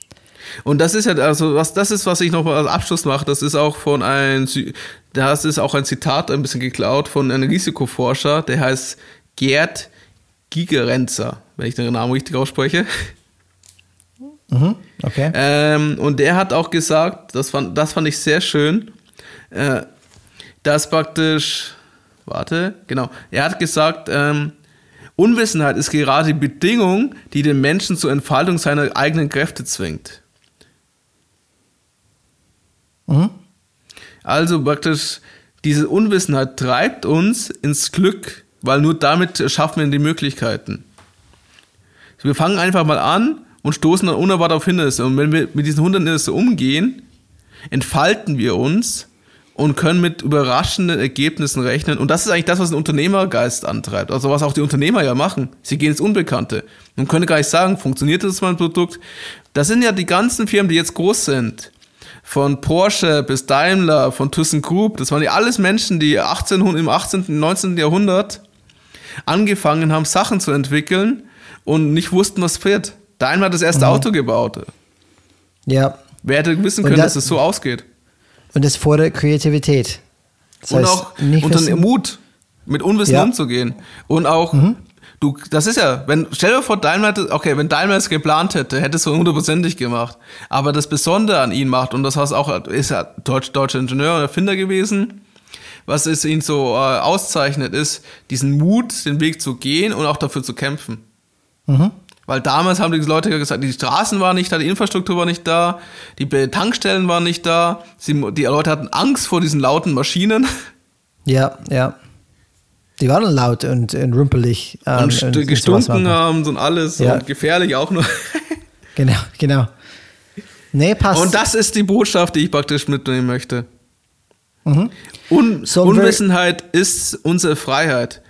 Und das ist ja, also was, das ist, was ich noch als Abschluss mache, das ist auch von ein, das ist auch ein Zitat ein bisschen geklaut von einem Risikoforscher, der heißt Gerd Gigerenzer, wenn ich den Namen richtig ausspreche. Mhm, okay. Ähm, und der hat auch gesagt, das fand, das fand ich sehr schön, äh, dass praktisch, warte, genau, er hat gesagt, ähm, Unwissenheit ist gerade die Bedingung, die den Menschen zur Entfaltung seiner eigenen Kräfte zwingt. Mhm. Also praktisch, diese Unwissenheit treibt uns ins Glück, weil nur damit schaffen wir die Möglichkeiten. Wir fangen einfach mal an und stoßen dann unerwartet auf Hindernisse. Und wenn wir mit diesen Hindernissen umgehen, entfalten wir uns und können mit überraschenden Ergebnissen rechnen. Und das ist eigentlich das, was den Unternehmergeist antreibt. Also was auch die Unternehmer ja machen. Sie gehen ins Unbekannte. Man könnte gar nicht sagen, funktioniert das mein Produkt? Das sind ja die ganzen Firmen, die jetzt groß sind. Von Porsche bis Daimler, von ThyssenKrupp. Das waren ja alles Menschen, die 1800, im 18., 19. Jahrhundert angefangen haben, Sachen zu entwickeln und nicht wussten, was fährt. Daimler hat das erste Auto gebaut. Ja. Wer hätte wissen Und können, das- dass es so ausgeht? Und das fordert Kreativität. Das und heißt, auch nicht und wissen- Mut, mit Unwissen Ja. Mhm. umzugehen. Und auch, du, das ist ja, wenn, stell dir vor, Daimler okay, wenn Daimler es geplant hätte, hätte es so hundertprozentig gemacht. Aber das Besondere an ihn macht, und das heißt auch, ist ja Deutsch, deutscher Ingenieur und Erfinder gewesen, was es ihn so äh, auszeichnet, ist, diesen Mut, den Weg zu gehen und auch dafür zu kämpfen. Mhm. Weil damals haben die Leute gesagt, die Straßen waren nicht da, die Infrastruktur war nicht da, die Tankstellen waren nicht da, sie, die Leute hatten Angst vor diesen lauten Maschinen. Ja, ja. Die waren laut und, und rumpelig. ähm, und und gestunken haben und alles Ja. und gefährlich auch noch. Genau, genau. Nee, passt. Und das ist die Botschaft, die ich praktisch mitnehmen möchte. Mhm. Un wir- Unwissenheit ist unsere Freiheit.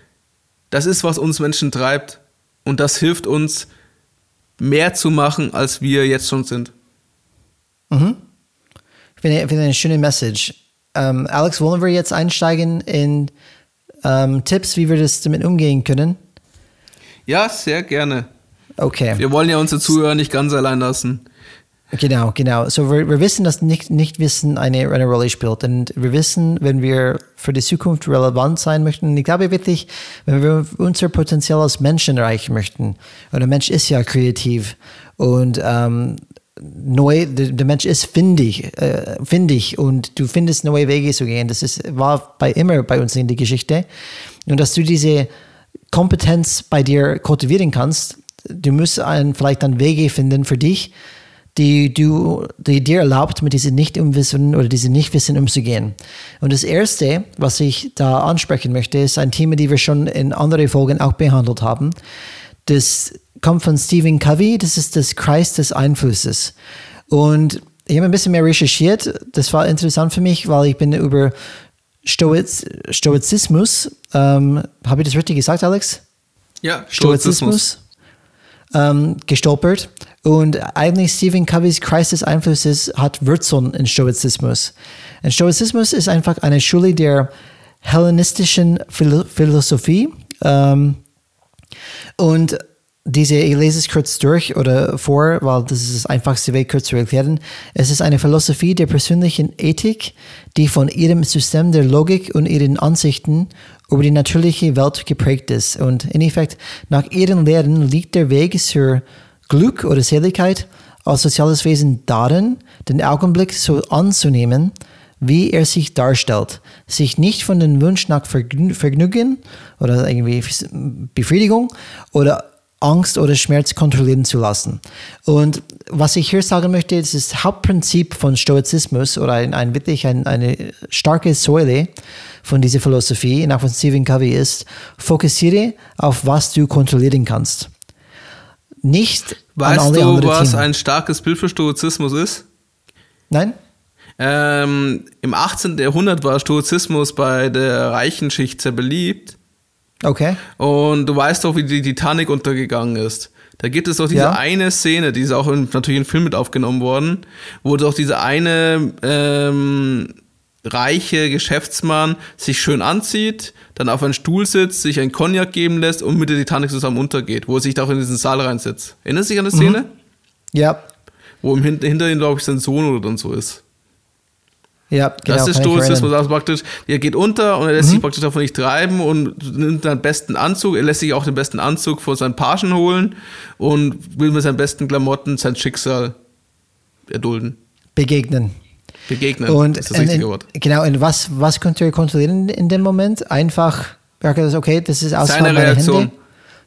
Das ist, was uns Menschen treibt. Und das hilft uns, mehr zu machen, als wir jetzt schon sind. Ich finde, ich finde eine schöne Message. Ähm, Alex, wollen wir jetzt einsteigen in ähm, Tipps, wie wir das damit umgehen können? Ja, sehr gerne. Okay. Wir wollen ja unsere Zuhörer nicht ganz allein lassen. Genau, genau. So wir, wir wissen, dass nicht, nicht Wissen eine, eine Rolle spielt. Und wir wissen, wenn wir für die Zukunft relevant sein möchten, ich glaube wirklich, wenn wir unser Potenzial als Menschen erreichen möchten, und der Mensch ist ja kreativ und ähm, neu, der, der Mensch ist findig, äh, findig und du findest neue Wege zu gehen. Das ist, war bei immer bei uns in der Geschichte. Und dass du diese Kompetenz bei dir kultivieren kannst, du musst ein, vielleicht dann Wege finden für dich, die du, die dir erlaubt, mit diesem Nicht-Umwissen oder diesem Nicht-Wissen umzugehen. Und das erste, was ich da ansprechen möchte, ist ein Thema, die wir schon in anderen Folgen auch behandelt haben. Das kommt von Stephen Covey, das ist das Kreis des Einflusses. Und ich habe ein bisschen mehr recherchiert. Das war interessant für mich, weil ich bin über Stoiz, Stoizismus, ähm, habe ich das richtig gesagt, Alex? Ja, Stoizismus ähm, gestolpert. Und eigentlich Stephen Coveys Kreis des Einflusses hat Wurzeln in Stoizismus. Und Stoizismus ist einfach eine Schule der hellenistischen Philo Philosophie. Ähm, und diese, ich lese es kurz durch oder vor, weil das ist das einfachste Weg, kurz zu erklären. Es ist eine Philosophie der persönlichen Ethik, die von ihrem System der Logik und ihren Ansichten über die natürliche Welt geprägt ist. Und in Effekt, nach ihren Lehren liegt der Weg zur Glück oder Seligkeit als soziales Wesen darin, den Augenblick so anzunehmen, wie er sich darstellt, sich nicht von dem Wunsch nach Vergnügen oder irgendwie Befriedigung oder Angst oder Schmerz kontrollieren zu lassen. Und was ich hier sagen möchte, ist das Hauptprinzip von Stoizismus oder ein, ein wirklich ein, eine starke Säule von dieser Philosophie, nach von Stephen Covey ist, fokussiere auf was du kontrollieren kannst. Nicht weißt an alle du, was Themen. ein starkes Bild für Stoizismus ist? Nein? Ähm, Im 18. Jahrhundert war Stoizismus bei der reichen Schicht sehr beliebt. Okay. Und du weißt doch, wie die Titanic untergegangen ist. Da gibt es doch diese ja. eine Szene, die ist auch in, natürlich in Film mit aufgenommen worden, wo doch diese eine ähm, reiche Geschäftsmann sich schön anzieht, dann auf einen Stuhl sitzt, sich ein Cognac geben lässt und mit der Titanic zusammen untergeht, wo er sich da auch in diesen Saal reinsetzt. Erinnerst du dich an die Szene? Mhm. Ja. Wo im Hin hinter ihm, glaube ich, sein Sohn oder dann so ist. Ja, genau. Das ist Stoizismus, also praktisch, er geht unter und er lässt mhm. sich praktisch davon nicht treiben und nimmt seinen besten Anzug. Er lässt sich auch den besten Anzug von seinen Pagen holen und will mit seinen besten Klamotten sein Schicksal erdulden. Begegnen. Begegnen, und ist das richtige in, Wort. Genau, und was, was könnt ihr kontrollieren in dem Moment? Einfach, okay, das ist aus Seine Reaktion. Hände.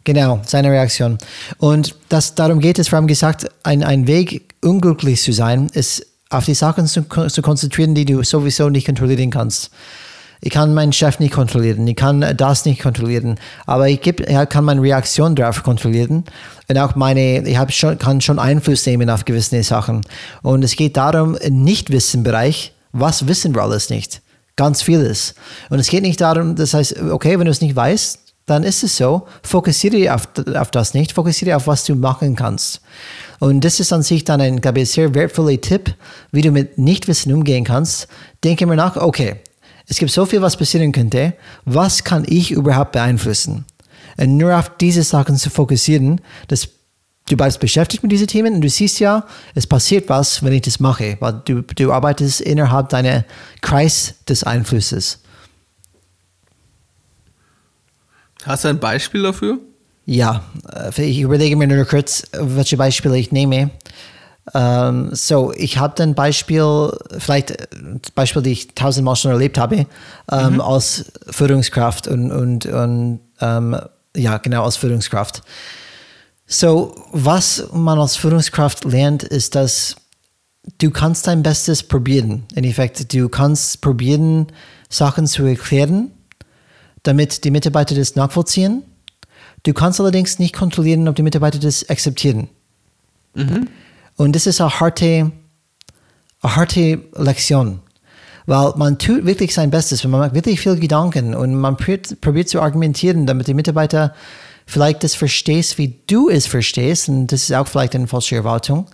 Genau, seine Reaktion. Und das, darum geht es, wir haben gesagt, ein, ein Weg, unglücklich zu sein, ist auf die Sachen zu, zu konzentrieren, die du sowieso nicht kontrollieren kannst. Ich kann meinen Chef nicht kontrollieren, ich kann das nicht kontrollieren, aber ich, geb, ich kann meine Reaktion darauf kontrollieren und auch meine, ich schon, kann schon Einfluss nehmen auf gewisse Sachen. Und es geht darum, im Nichtwissenbereich, was wissen wir alles nicht? Ganz vieles. Und es geht nicht darum, das heißt, okay, wenn du es nicht weißt, dann ist es so. Fokussiere auf, auf das nicht, fokussiere auf, was du machen kannst. Und das ist an sich dann ein, glaube ich, sehr wertvoller Tipp, wie du mit Nichtwissen umgehen kannst. Denke mir nach, okay, es gibt so viel, was passieren könnte. Was kann ich überhaupt beeinflussen? Und nur auf diese Sachen zu fokussieren, das du bleibst beschäftigt mit diesen Themen und du siehst ja, es passiert was, wenn ich das mache, weil du, du arbeitest innerhalb deiner Kreis des Einflusses. Hast du ein Beispiel dafür? Ja, äh, ich überlege mir nur kurz, welche Beispiele ich nehme. Um, ähm, so, ich habe ein Beispiel, vielleicht ein äh, Beispiel, die ich tausendmal schon erlebt habe, um, ähm, mhm. als Führungskraft und, und, und um, ähm, ja, genau, als Führungskraft. So, was man als Führungskraft lernt, ist, dass du kannst dein Bestes probieren. In Effekt, du kannst probieren, Sachen zu erklären, damit die Mitarbeiter das nachvollziehen Du kannst allerdings nicht kontrollieren, ob die Mitarbeiter das akzeptieren. Mhm. Und das ist eine harte, eine harte Lektion. Weil man tut wirklich sein Bestes, man macht wirklich viel Gedanken und man probiert, probiert zu argumentieren, damit die Mitarbeiter vielleicht das verstehst, wie du es verstehst. Und das ist auch vielleicht eine falsche Erwartung.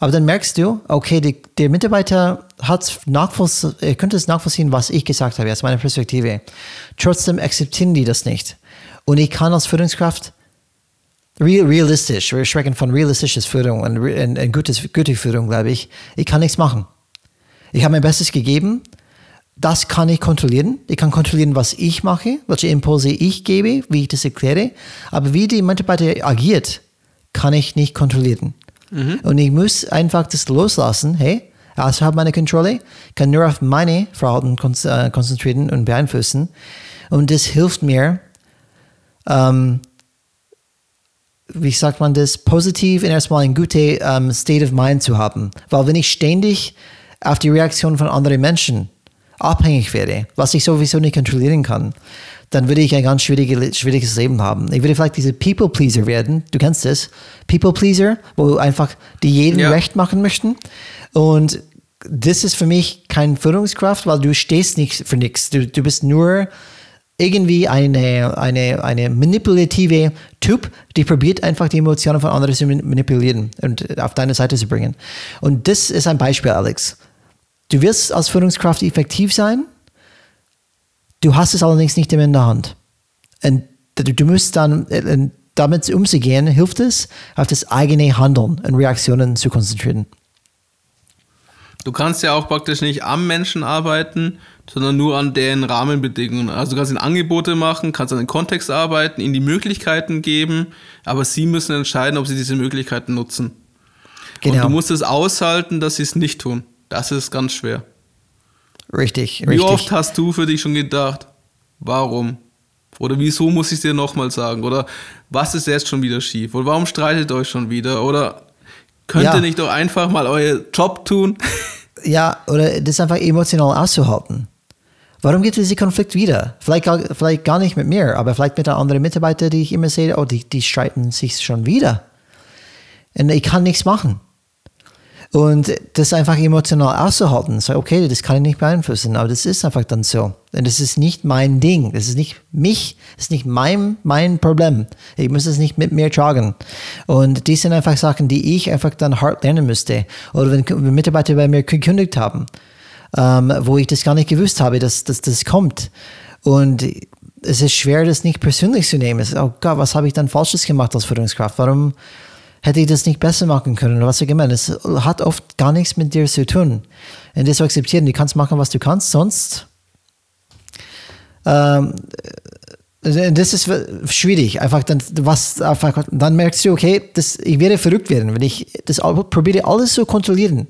Aber dann merkst du, okay, die, der Mitarbeiter hat nachvollziehen, er könnte es nachvollziehen, was ich gesagt habe, aus meiner Perspektive. Trotzdem akzeptieren die das nicht. Und ich kann als Führungskraft realistisch, wir sprechen von realistischer Führung und, und, und gutes, gute Führung, glaube ich, ich kann nichts machen. Ich habe mein Bestes gegeben. Das kann ich kontrollieren. Ich kann kontrollieren, was ich mache, welche Impulse ich gebe, wie ich das erkläre. Aber wie die Mitarbeiter agiert, kann ich nicht kontrollieren. Mhm. Und ich muss einfach das loslassen. Hey, außerhalb meiner Kontrolle, kann nur auf meine Verhalten äh, konzentrieren und beeinflussen. Und das hilft mir, ähm, wie sagt man das, positiv und erstmal ein gutes ähm, State of Mind zu haben. Weil wenn ich ständig auf die Reaktion von anderen Menschen abhängig wäre, was ich sowieso nicht kontrollieren kann, dann würde ich ein ganz schwierige, schwieriges Leben haben. Ich würde vielleicht diese People-Pleaser werden. Du kennst das. People-Pleaser, wo einfach die jeden ja. recht machen möchten. Und das ist für mich kein Führungskraft, weil du stehst nicht für nichts. Du, du bist nur irgendwie eine, eine, eine manipulative Typ, die probiert einfach die Emotionen von anderen zu manipulieren und auf deine Seite zu bringen. Und das ist ein Beispiel, Alex. Du wirst als Führungskraft effektiv sein, du hast es allerdings nicht in der Hand. Und du musst dann, äh, damit umzugehen, hilft es, auf das eigene Handeln und Reaktionen zu konzentrieren. Du kannst ja auch praktisch nicht am Menschen arbeiten, sondern nur an deren Rahmenbedingungen. Also du kannst ihnen Angebote machen, kannst an den Kontext arbeiten, ihnen die Möglichkeiten geben, aber sie müssen entscheiden, ob sie diese Möglichkeiten nutzen. Genau. Und du musst es aushalten, dass sie es nicht tun. Das ist ganz schwer. Richtig, Wie richtig. oft hast du für dich schon gedacht, warum? Oder wieso muss ich es dir nochmal sagen? Oder was ist jetzt schon wieder schief? Oder warum streitet euch schon wieder? Oder könnt Ja. ihr nicht doch einfach mal euer Job tun? Ja, oder das einfach emotional auszuhalten. Warum gibt es diesen Konflikt wieder? Vielleicht, vielleicht gar nicht mit mir, aber vielleicht mit anderen Mitarbeitern, die ich immer sehe, oh, die, die streiten sich schon wieder. Und ich kann nichts machen. Und das einfach emotional auszuhalten, so, okay, das kann ich nicht beeinflussen, aber das ist einfach dann so. Und das ist nicht mein Ding, das ist nicht mich, das ist nicht mein, mein Problem. Ich muss es nicht mit mir tragen. Und die sind einfach Sachen, die ich einfach dann hart lernen müsste. Oder wenn Mitarbeiter bei mir gekündigt haben, ähm, wo ich das gar nicht gewusst habe, dass, dass das kommt. Und es ist schwer, das nicht persönlich zu nehmen. Es oh Gott, was habe ich dann Falsches gemacht als Führungskraft? Warum hätte ich das nicht besser machen können? Oder was auch immer. Es hat oft gar nichts mit dir zu tun. Und das zu akzeptieren, du kannst machen, was du kannst, sonst. Ähm, das ist schwierig. Einfach dann, was, einfach, dann merkst du, okay, das, ich werde verrückt werden, wenn ich das probiere, alles zu kontrollieren.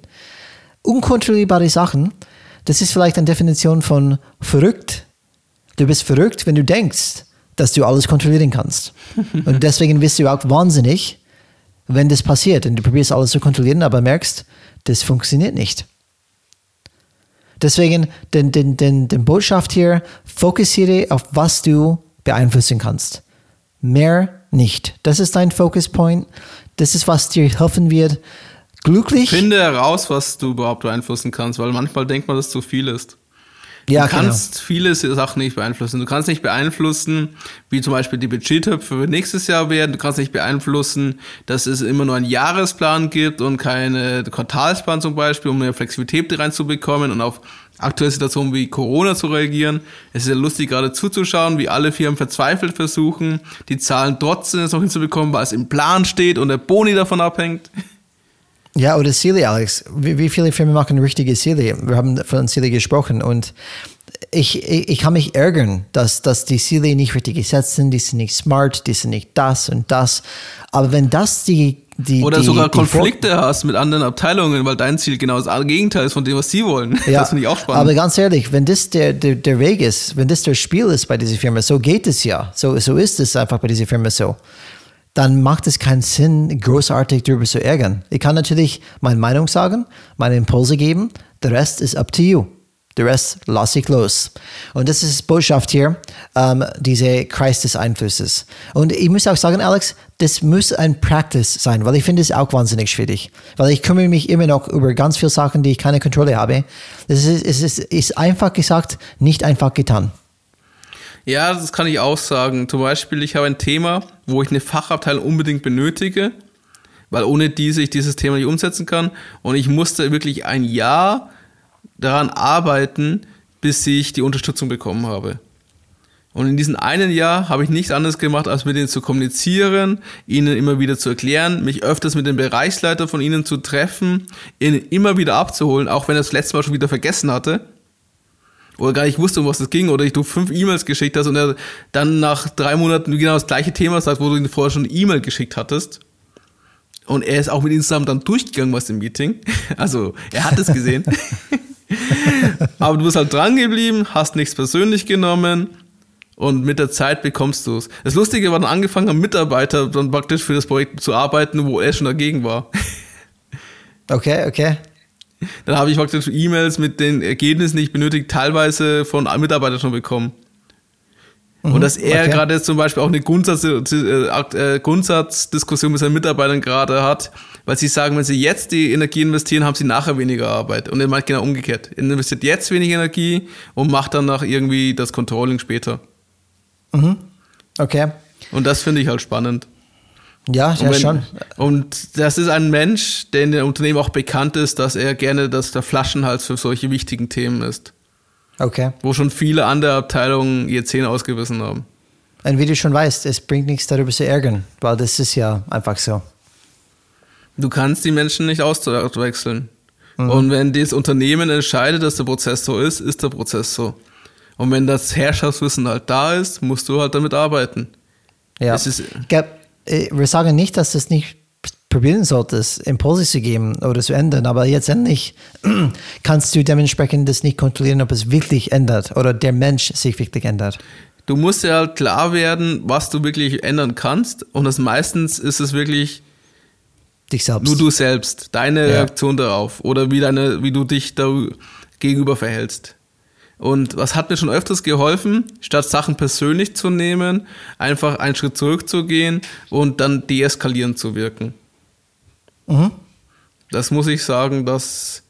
Unkontrollierbare Sachen, das ist vielleicht eine Definition von verrückt. Du bist verrückt, wenn du denkst, dass du alles kontrollieren kannst. Und deswegen bist du auch wahnsinnig, wenn das passiert und du probierst alles zu kontrollieren, aber merkst, das funktioniert nicht. Deswegen, den, den, den, den Botschaft hier, fokussiere auf was du beeinflussen kannst. Mehr nicht. Das ist dein Focus Point. Das ist, was dir helfen wird, glücklich. Finde heraus, was du überhaupt beeinflussen kannst, weil manchmal denkt man, dass zu viel ist. ja, du kannst viele Sachen nicht beeinflussen. Du kannst nicht beeinflussen, wie zum Beispiel die Budgettöpfe für nächstes Jahr werden. Du kannst nicht beeinflussen, dass es immer nur einen Jahresplan gibt und keine Quartalsplan zum Beispiel, um mehr Flexibilität reinzubekommen und auf aktuelle Situationen wie Corona zu reagieren. Es ist ja lustig, gerade zuzuschauen, wie alle Firmen verzweifelt versuchen, die Zahlen trotzdem noch hinzubekommen, weil es im Plan steht und der Boni davon abhängt. Ja, oder Ziele, Alex. Wie, wie viele Firmen machen richtige Ziele? Wir haben von Ziele gesprochen und ich, ich, ich kann mich ärgern, dass, dass die Ziele nicht richtig gesetzt sind, die sind nicht smart, die sind nicht das und das. Aber wenn das die, die Oder die, sogar die Vor- Konflikte hast mit anderen Abteilungen, weil dein Ziel genau das Gegenteil ist von dem, was sie wollen. das finde ich auch spannend. Aber ganz ehrlich, wenn das der, der, der Weg ist, wenn das der Spiel ist bei dieser Firma, so geht es ja. So, so ist es einfach bei dieser Firma so. Dann macht es keinen Sinn, großartig darüber zu ärgern. Ich kann natürlich meine Meinung sagen, meine Impulse geben. Der Rest ist up to you. Der Rest lasse ich los. Und das ist Botschaft hier, ähm, diese Kreis des Einflusses. Und ich muss auch sagen, Alex, das muss ein Practice sein, weil ich finde es auch wahnsinnig schwierig. Weil ich kümmere mich immer noch über ganz viele Sachen, die ich keine Kontrolle habe. Das ist, es ist, ist einfach gesagt, nicht einfach getan. Ja, das kann ich auch sagen. Zum Beispiel, ich habe ein Thema, wo ich eine Fachabteilung unbedingt benötige, weil ohne diese ich dieses Thema nicht umsetzen kann. Und ich musste wirklich ein Jahr daran arbeiten, bis ich die Unterstützung bekommen habe. Und in diesem einen Jahr habe ich nichts anderes gemacht, als mit ihnen zu kommunizieren, ihnen immer wieder zu erklären, mich öfters mit dem Bereichsleiter von ihnen zu treffen, ihnen immer wieder abzuholen, auch wenn er das letzte Mal schon wieder vergessen hatte oder gar nicht wusste, um was es ging, oder ich du fünf E-Mails geschickt hast und er dann nach drei Monaten genau das gleiche Thema sagt, wo du ihn vorher schon eine E-Mail geschickt hattest. Und er ist auch mit zusammen dann durchgegangen, was im Meeting. Also, er hat es gesehen. Aber du bist halt dran geblieben, hast nichts persönlich genommen und mit der Zeit bekommst du es. Das Lustige war dann angefangen, am Mitarbeiter dann praktisch für das Projekt zu arbeiten, wo er schon dagegen war. Okay, okay. Dann habe ich praktisch E-Mails mit den Ergebnissen, die ich benötige, teilweise von Mitarbeitern schon bekommen. Und dass er okay. gerade jetzt zum Beispiel auch eine Grundsatz, äh, äh, Grundsatzdiskussion mit seinen Mitarbeitern gerade hat, weil sie sagen, wenn sie jetzt die Energie investieren, haben sie nachher weniger Arbeit. Und er meint genau umgekehrt. Er investiert jetzt wenig Energie und macht dann nach irgendwie das Controlling später. Okay. Und das finde ich halt spannend. Ja, ja wenn- schon. Und das ist ein Mensch, der in dem Unternehmen auch bekannt ist, dass er gerne das, der Flaschenhals für solche wichtigen Themen ist. Okay. Wo schon viele andere Abteilungen ihr Zähne ausgebissen haben. Und wie du schon weißt, es bringt nichts darüber zu ärgern, weil das ist ja einfach so. Du kannst die Menschen nicht auswechseln. Und wenn das Unternehmen entscheidet, dass der Prozess so ist, ist der Prozess so. Und wenn das Herrschaftswissen halt da ist, musst du halt damit arbeiten. Ja. Es ist- äh, wir sagen nicht, dass das nicht probieren solltest, Impulse zu geben oder zu ändern. Aber jetzt endlich kannst du dementsprechend das nicht kontrollieren, ob es wirklich ändert oder der Mensch sich wirklich ändert. Du musst ja halt klar werden, was du wirklich ändern kannst. Und das meistens ist es wirklich dich selbst. Nur du selbst, deine ja. Reaktion darauf oder wie, deine, wie du dich da gegenüber verhältst. Und was hat mir schon öfters geholfen, statt Sachen persönlich zu nehmen, einfach einen Schritt zurückzugehen und dann deeskalierend zu wirken. Mhm. Das muss ich sagen, dass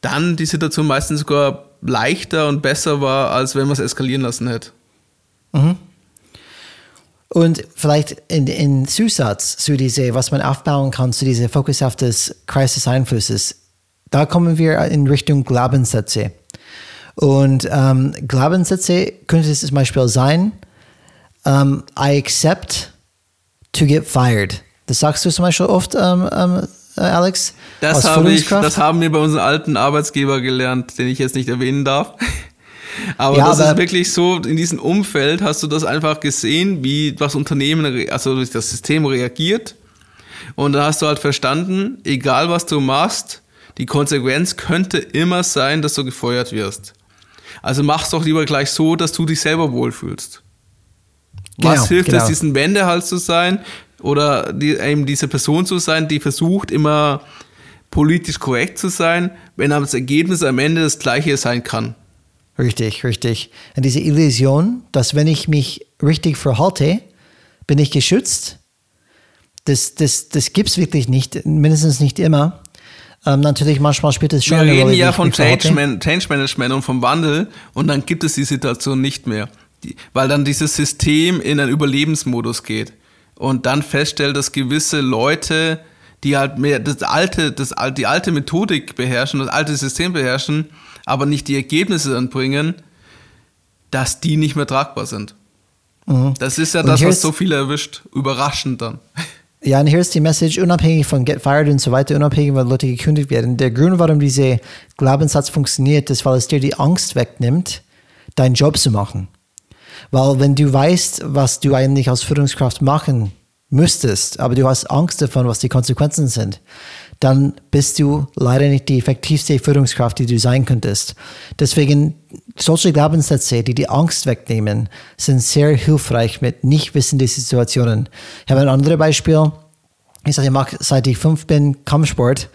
dann die Situation meistens sogar leichter und besser war, als wenn man es eskalieren lassen hätte. Mhm. Und vielleicht in, in Zusatz zu diese, was man aufbauen kann, zu diesem Fokus auf das Kreis des Einflusses, da kommen wir in Richtung Glaubenssätze. Und ähm, Glaubenssätze könnte es zum Beispiel sein, um, I accept to get fired. Das sagst du zum Beispiel oft, ähm, ähm, Alex? Das, habe ich, das haben wir bei unserem alten Arbeitsgeber gelernt, den ich jetzt nicht erwähnen darf. Aber ja, das aber ist wirklich so, in diesem Umfeld hast du das einfach gesehen, wie das Unternehmen, also das System reagiert. Und da hast du halt verstanden, egal was du machst, die Konsequenz könnte immer sein, dass du gefeuert wirst. Also mach es doch lieber gleich so, dass du dich selber wohlfühlst. Genau, was hilft genau. es, diesen Wendehals zu sein oder die, eben diese Person zu sein, die versucht immer politisch korrekt zu sein, wenn aber das Ergebnis am Ende das gleiche sein kann? Richtig, richtig. Und diese Illusion, dass wenn ich mich richtig verhalte, bin ich geschützt, das, das, das gibt es wirklich nicht, mindestens nicht immer. Ähm, natürlich, manchmal spielt es schon Wir reden ja von Change, Man Change, Management und vom Wandel und dann gibt es die Situation nicht mehr. Die, weil dann dieses System in einen Überlebensmodus geht und dann feststellt, dass gewisse Leute, die halt mehr das alte, das, die alte Methodik beherrschen, das alte System beherrschen, aber nicht die Ergebnisse anbringen, dass die nicht mehr tragbar sind. Mhm. Das ist ja das, was so viele erwischt. Überraschend dann. Ja, und hier ist die Message, unabhängig von Get Fired und so weiter, unabhängig, weil Leute gekündigt werden. Der Grund, warum dieser Glaubenssatz funktioniert, ist, weil es dir die Angst wegnimmt, deinen Job zu machen. Weil wenn du weißt, was du eigentlich als Führungskraft machen müsstest, aber du hast Angst davon, was die Konsequenzen sind, dann bist du leider nicht die effektivste Führungskraft, die du sein könntest. Deswegen, solche Glaubenssätze, die die Angst wegnehmen, sind sehr hilfreich mit nicht wissenden Situationen. Ich habe ein anderes Beispiel. Ich sage, ich mache, seit ich fünf bin, Kampfsport.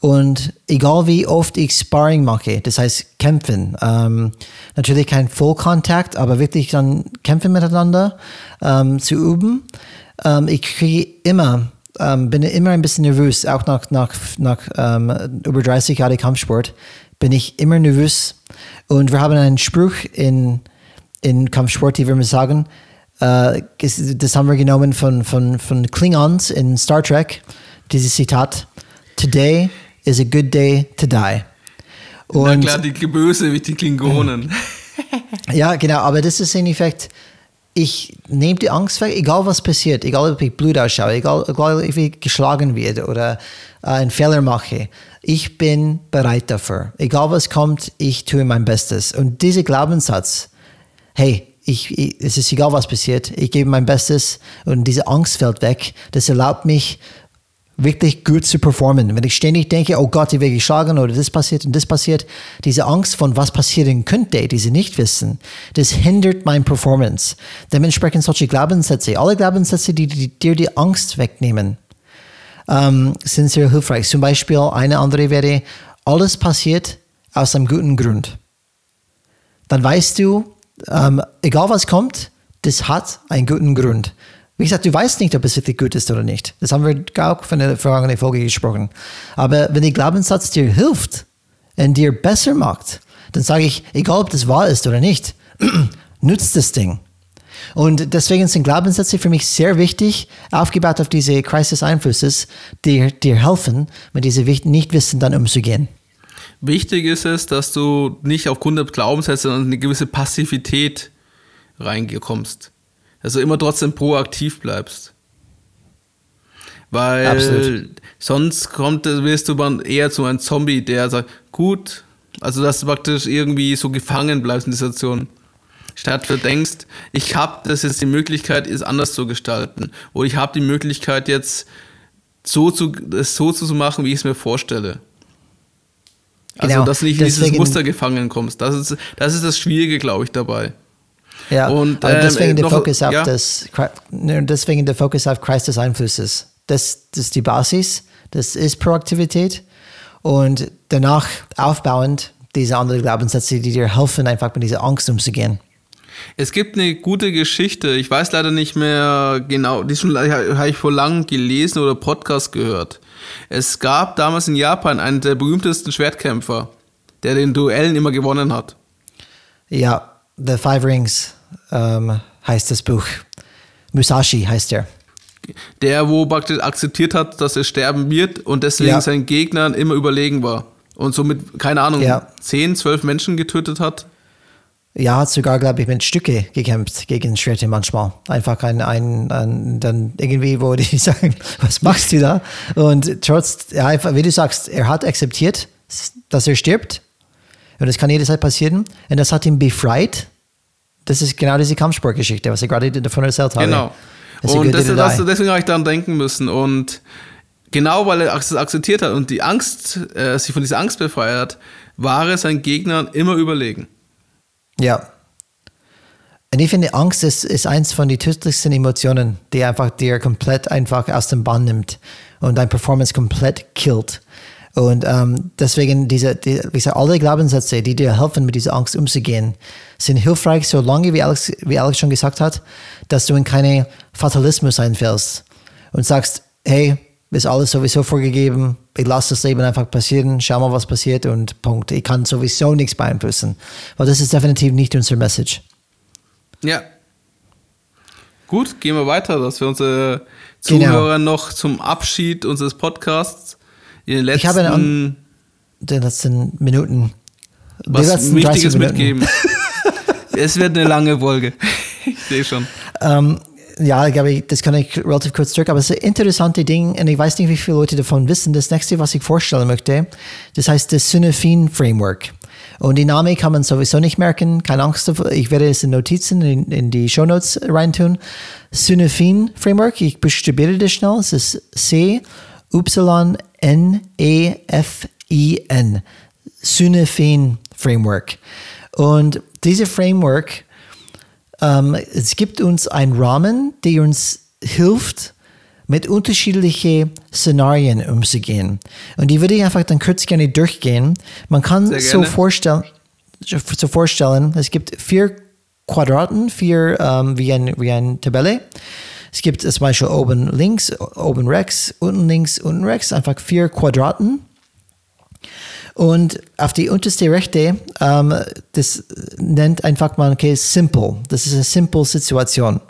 Und egal wie oft ich Sparring mache, das heißt kämpfen, ähm, natürlich kein Vollkontakt, aber wirklich dann kämpfen miteinander ähm, zu üben, ähm, ich kriege immer ähm, bin immer ein bisschen nervös, auch nach, nach, nach ähm, über 30 Jahren Kampfsport bin ich immer nervös. Und wir haben einen Spruch in, in Kampfsport, die wir sagen, äh, das haben wir genommen von, von, von Klingons in Star Trek, dieses Zitat, Today is a good day to die. Und, Na klar, die Geböse wie die Klingonen. ja, genau, aber das ist in Effekt, ich nehme die Angst weg, egal was passiert, egal ob ich Blut ausschaue, egal, egal ob ich geschlagen werde oder äh, einen Fehler mache. Ich bin bereit dafür. Egal was kommt, ich tue mein Bestes. Und dieser Glaubenssatz, hey, ich, ich, es ist egal was passiert, ich gebe mein Bestes und diese Angst fällt weg. Das erlaubt mich, wirklich gut zu performen. Wenn ich ständig denke, oh Gott, ich werde geschlagen oder das passiert und das passiert, diese Angst von was passieren könnte, diese Nichtwissen, das hindert mein Performance. Dementsprechend solche Glaubenssätze, alle Glaubenssätze, die, die dir die Angst wegnehmen, ähm, sind sehr hilfreich. Zum Beispiel eine andere wäre, alles passiert aus einem guten Grund. Dann weißt du, ähm, egal was kommt, das hat einen guten Grund. Wie gesagt, du weißt nicht, ob es wirklich gut ist oder nicht. Das haben wir auch von der vergangenen Folge gesprochen. Aber wenn der Glaubenssatz dir hilft und dir besser macht, dann sage ich, egal ob das wahr ist oder nicht, nützt das Ding. Und deswegen sind Glaubenssätze für mich sehr wichtig, aufgebaut auf diese Kreis des Einflusses, die dir helfen, mit diesem Nichtwissen dann umzugehen. Wichtig ist es, dass du nicht aufgrund der Glaubenssätze in eine gewisse Passivität reinkommst dass du immer trotzdem proaktiv bleibst. Weil Absolut. sonst kommt, wirst du dann eher zu einem Zombie, der sagt, gut, also dass du praktisch irgendwie so gefangen bleibst in der Situation. Statt du denkst, ich habe das jetzt die Möglichkeit, es anders zu gestalten. Oder ich habe die Möglichkeit jetzt so zu, das so zu machen, wie ich es mir vorstelle. Also, Genau, dass du nicht in dieses Muster gefangen kommst. Das ist, das ist das Schwierige, glaube ich, dabei. Ja, Und, ähm, deswegen der Fokus auf ja. das, deswegen der Fokus auf Kreis des Einflusses. Das, das ist die Basis, das ist Proaktivität und danach aufbauend diese anderen Glaubenssätze, die dir helfen, einfach mit dieser Angst umzugehen. Es gibt eine gute Geschichte, ich weiß leider nicht mehr genau, die habe ich vor langem gelesen oder Podcast gehört. Es gab damals in Japan einen der berühmtesten Schwertkämpfer, der den Duellen immer gewonnen hat. Ja, The Five Rings ähm, heißt das Buch. Musashi heißt er. Der, wo praktisch akzeptiert hat, dass er sterben wird und deswegen Ja. seinen Gegnern immer überlegen war. Und somit, keine Ahnung, Ja. 10, 12 Menschen getötet hat. Ja, hat sogar, glaube ich, mit Stücke gekämpft gegen Schwerte manchmal. Einfach ein, ein, ein dann irgendwie, wo die sagen, was machst du da? Und trotz, ja, einfach, wie du sagst, er hat akzeptiert, dass er stirbt. Und das kann jederzeit passieren. Und das hat ihn befreit. Das ist genau diese Kampfsportgeschichte, was ich gerade davon erzählt habe. Genau. Und das, das, deswegen habe ich daran denken müssen. Und genau weil er es akzeptiert hat und die Angst, äh, sich von dieser Angst befreit hat, war er seinen Gegnern immer überlegen. Ja. Und ich finde, Angst ist, ist eins von den tödlichsten Emotionen, die einfach dir komplett einfach aus dem Bahn nimmt und deine Performance komplett killt. Und ähm, deswegen diese, die, wie gesagt, alle Glaubenssätze, die dir helfen, mit dieser Angst umzugehen, sind hilfreich, solange, wie Alex, wie Alex schon gesagt hat, dass du in keine Fatalismus einfällst und sagst, hey, ist alles sowieso vorgegeben, ich lasse das Leben einfach passieren, schau mal, was passiert und Punkt. Ich kann sowieso nichts beeinflussen. Weil das ist definitiv nicht unsere Message. Ja. Gut, gehen wir weiter, dass wir unsere Genau. Zuhörer noch zum Abschied unseres Podcasts in den Ich habe letzten Die letzten Minuten. was letzten 30 Wichtiges Minuten. mitgeben. es wird eine lange Folge. ich sehe schon. Ähm, ja, ich glaube, das kann ich relativ kurz zurück, aber es ist ein interessantes Ding und ich weiß nicht, wie viele Leute davon wissen. Das nächste, was ich vorstellen möchte, das heißt das Synaphin Framework. Und die Name kann man sowieso nicht merken, keine Angst davor. Ich werde es in Notizen in, in die Shownotes reintun. Synaphin Framework, ich buchstabiere das schnell. Es ist C, Y, N, E, F, I, N. Synaphin Framework. Und diese Framework ähm, es gibt uns einen Rahmen, der uns hilft, mit unterschiedlichen Szenarien umzugehen. Und die würde ich einfach dann kurz gerne durchgehen. Man kann so vorstellen, so vorstellen, es gibt vier Quadraten, vier ähm, wie, ein, wie eine Tabelle. Es gibt zum Beispiel oben links, oben rechts, unten links, unten rechts, einfach vier Quadraten. Und auf die unterste rechte, ähm, das nennt einfach man, okay, simple. Das ist eine simple Situation.